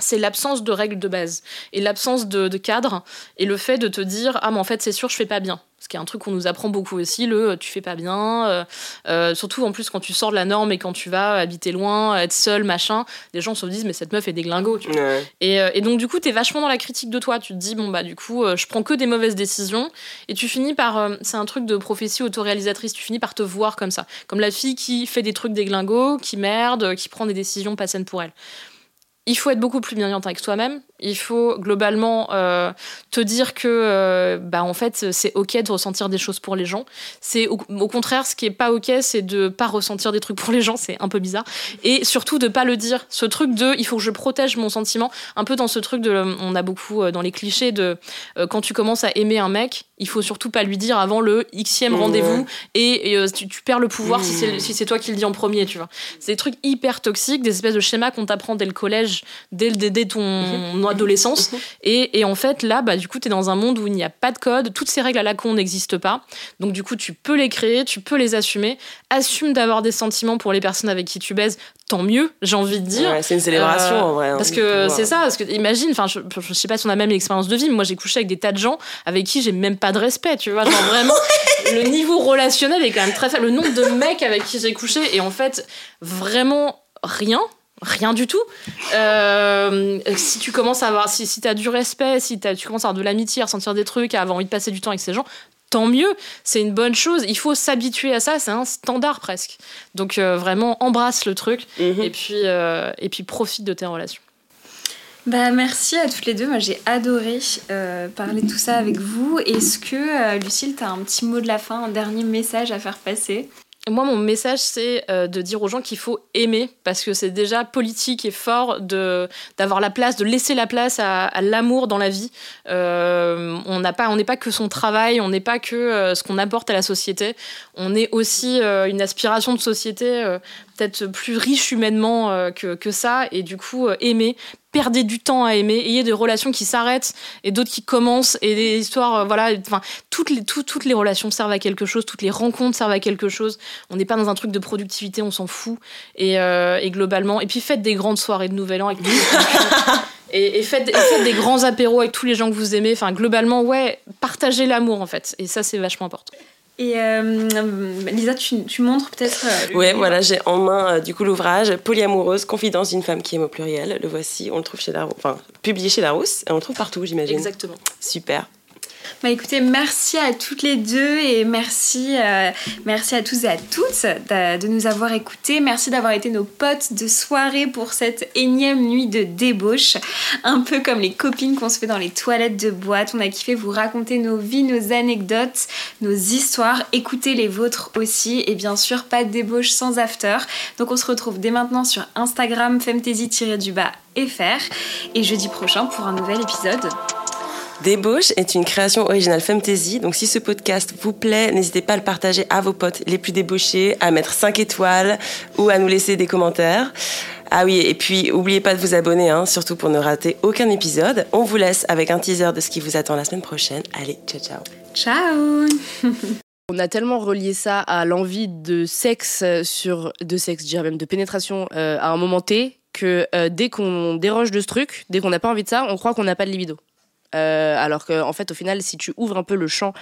C'est l'absence de règles de base et l'absence de, de cadre et le fait de te dire ah mais en fait c'est sûr je fais pas bien ce qui est un truc qu'on nous apprend beaucoup aussi le tu fais pas bien euh, euh, surtout en plus quand tu sors de la norme et quand tu vas habiter loin être seul machin les gens se disent mais cette meuf est des glingos tu vois. Ouais. Et, euh, et donc, du coup, t'es vachement dans la critique de toi. Tu te dis, bon, bah, du coup, je prends que des mauvaises décisions. Et tu finis par. c'est un truc de prophétie autoréalisatrice. Tu finis par te voir comme ça. Comme la fille qui fait des trucs déglingos, qui merde, qui prend des décisions pas saines pour elle. Il faut être beaucoup plus bienveillante avec toi-même. Il faut globalement euh, te dire que, euh, bah, en fait, c'est ok de ressentir des choses pour les gens. C'est au, au contraire, ce qui est pas ok, c'est de pas ressentir des trucs pour les gens. C'est un peu bizarre. Et surtout de pas le dire. Ce truc de, il faut que je protège mon sentiment. Un peu dans ce truc de, on a beaucoup euh, dans les clichés de, euh, quand tu commences à aimer un mec, il faut surtout pas lui dire avant le xème rendez-vous et, et, tu, tu perds le pouvoir si Mmh. c'est si c'est toi qui le dis en premier, tu vois. C'est des trucs hyper toxiques, des espèces de schémas qu'on t'apprend dès le collège, dès, dès, dès ton adolescence. Et, et en fait, là, bah, du coup, tu es dans un monde où il n'y a pas de code, toutes ces règles à la con n'existent pas. Donc, du coup, tu peux les créer, tu peux les assumer. Assume d'avoir des sentiments pour les personnes avec qui tu baises, tant mieux, j'ai envie de dire. Ouais, c'est une célébration Euh, en vrai. hein, Parce que c'est ça, parce que imagine, enfin, je, je sais pas si on a même l'expérience de vie, mais moi j'ai couché avec des tas de gens avec qui j'ai même pas de respect, tu vois. Genre vraiment, [laughs] le niveau relationnel est quand même très faible. Le nombre de mecs avec qui j'ai couché, et en fait, vraiment rien. Rien du tout. Euh, si tu commences à avoir, si, si tu as du respect, si t'as- tu commences à avoir de l'amitié, à ressentir des trucs, à avoir envie de passer du temps avec ces gens, tant mieux. C'est une bonne chose. Il faut s'habituer à ça. C'est un standard presque. Donc euh, vraiment, embrasse le truc Mhm. et puis euh, et puis profite de tes relations. Bah, merci à toutes les deux. Moi, j'ai adoré euh, parler de tout ça avec vous. Est-ce que, euh, Lucille, tu as un petit mot de la fin, un dernier message à faire passer? Moi, mon message, c'est euh, de dire aux gens qu'il faut aimer, parce que c'est déjà politique et fort d'avoir la place, de laisser la place à, l'amour dans la vie. Euh, on n'est pas que son travail, on n'est pas que euh, ce qu'on apporte à la société. On est aussi une aspiration de société peut-être plus riche humainement euh, que, ça, et du coup euh, aimer. Perdez du temps à aimer, ayez des relations qui s'arrêtent et d'autres qui commencent et des histoires, euh, voilà, enfin toutes les tout- toutes les relations servent à quelque chose, toutes les rencontres servent à quelque chose. On n'est pas dans un truc de productivité, on s'en fout. Et, globalement, et puis faites des grandes soirées de Nouvel An et faites des grands apéros avec tous les gens que vous aimez. Enfin, globalement, ouais, partagez l'amour en fait. Et ça, c'est vachement important. Et euh, Lisa, tu, tu montres peut-être. euh, Ouais, livre voilà, j'ai en main euh, du coup l'ouvrage Polyamoureuse, confidence d'une femme qui aime au pluriel. Le voici, on le trouve chez Larousse, enfin publié chez Larousse, et on le trouve partout, j'imagine. Exactement. Super. Bah écoutez, merci à toutes les deux et merci, euh, à tous et à toutes de, de nous avoir écoutés. Merci d'avoir été nos potes de soirée pour cette énième nuit de débauche. Un peu comme les copines qu'on se fait dans les toilettes de boîte. On a kiffé vous raconter nos vies, nos anecdotes, nos histoires. Écoutez les vôtres aussi. Et bien sûr, pas de débauche sans after. Donc on se retrouve dès maintenant sur Instagram femtasy-du-bas fr et jeudi prochain pour un nouvel épisode. Débauche est une création originale Fantasy, donc si ce podcast vous plaît, n'hésitez pas à le partager à vos potes les plus débauchés, à mettre 5 étoiles ou à nous laisser des commentaires. Ah oui, et puis oubliez pas de vous abonner, hein, surtout pour ne rater aucun épisode. On vous laisse avec un teaser de ce qui vous attend la semaine prochaine. Allez, ciao ciao. Ciao [laughs] On a tellement relié ça à l'envie de sexe euh, sur de sexe, je dirais même de pénétration euh, à un moment T que euh, dès qu'on déroge de ce truc, dès qu'on n'a pas envie de ça, on croit qu'on n'a pas de libido. Euh, alors qu'en en fait, au final, si tu ouvres un peu le champ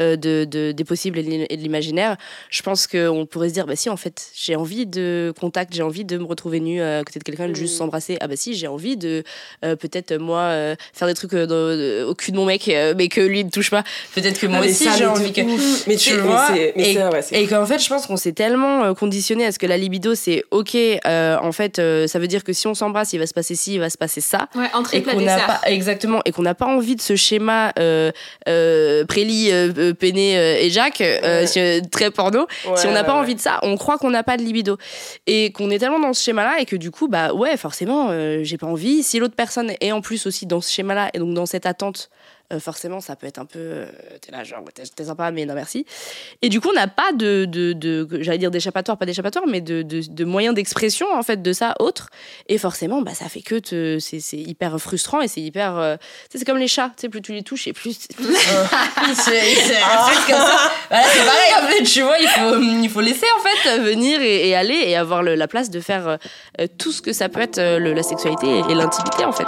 euh, de, de- des possibles et de l'im- et de l'imaginaire, je pense qu'on pourrait se dire, bah si, en fait, j'ai envie de contact, j'ai envie de me retrouver nu à côté de quelqu'un, de juste s'embrasser. Ah bah si, j'ai envie de euh, peut-être euh, moi euh, faire des trucs euh, dans- euh, au cul de mon mec, euh, mais que lui ne touche pas. Peut-être que moi Ah, mais aussi j'ai envie que. ouf. Mais tu mais vois, mais et, ouais, et qu'en fait, je pense qu'on s'est tellement euh, conditionné à ce que la libido, c'est ok. euh, en fait, euh, ça veut dire que si on s'embrasse, il va se passer ci, il va se passer ça. Ouais, entrée Et qu'on n'a pas exactement et qu'on n'a pas envie de ce schéma euh, euh, Préli, euh, euh, Péné euh, et Jacques Ouais. très porno. Ouais, si on n'a pas ouais, envie de ça, on croit qu'on n'a pas de libido et qu'on est tellement dans ce schéma-là et que du coup, bah ouais, forcément, j'ai pas envie. Si l'autre personne est en plus aussi dans ce schéma-là et donc dans cette attente, euh, forcément, ça peut être un peu, euh, t'es là genre, t'es sympa, mais non merci. Et du coup, on n'a pas de, de, de j'allais dire d'échappatoire, pas d'échappatoire, mais de, de, de moyen d'expression en fait de ça autre. Et forcément, bah ça fait que te- c'est c'est hyper frustrant et c'est hyper, euh, c'est comme les chats, tu sais, plus tu les touches et plus, [laughs] comme ça. Bah c'est pareil en fait, tu vois, il faut, il faut laisser en fait venir et, et aller et avoir le- la place de faire euh, tout ce que ça peut être le- la sexualité et, et l'intimité en fait.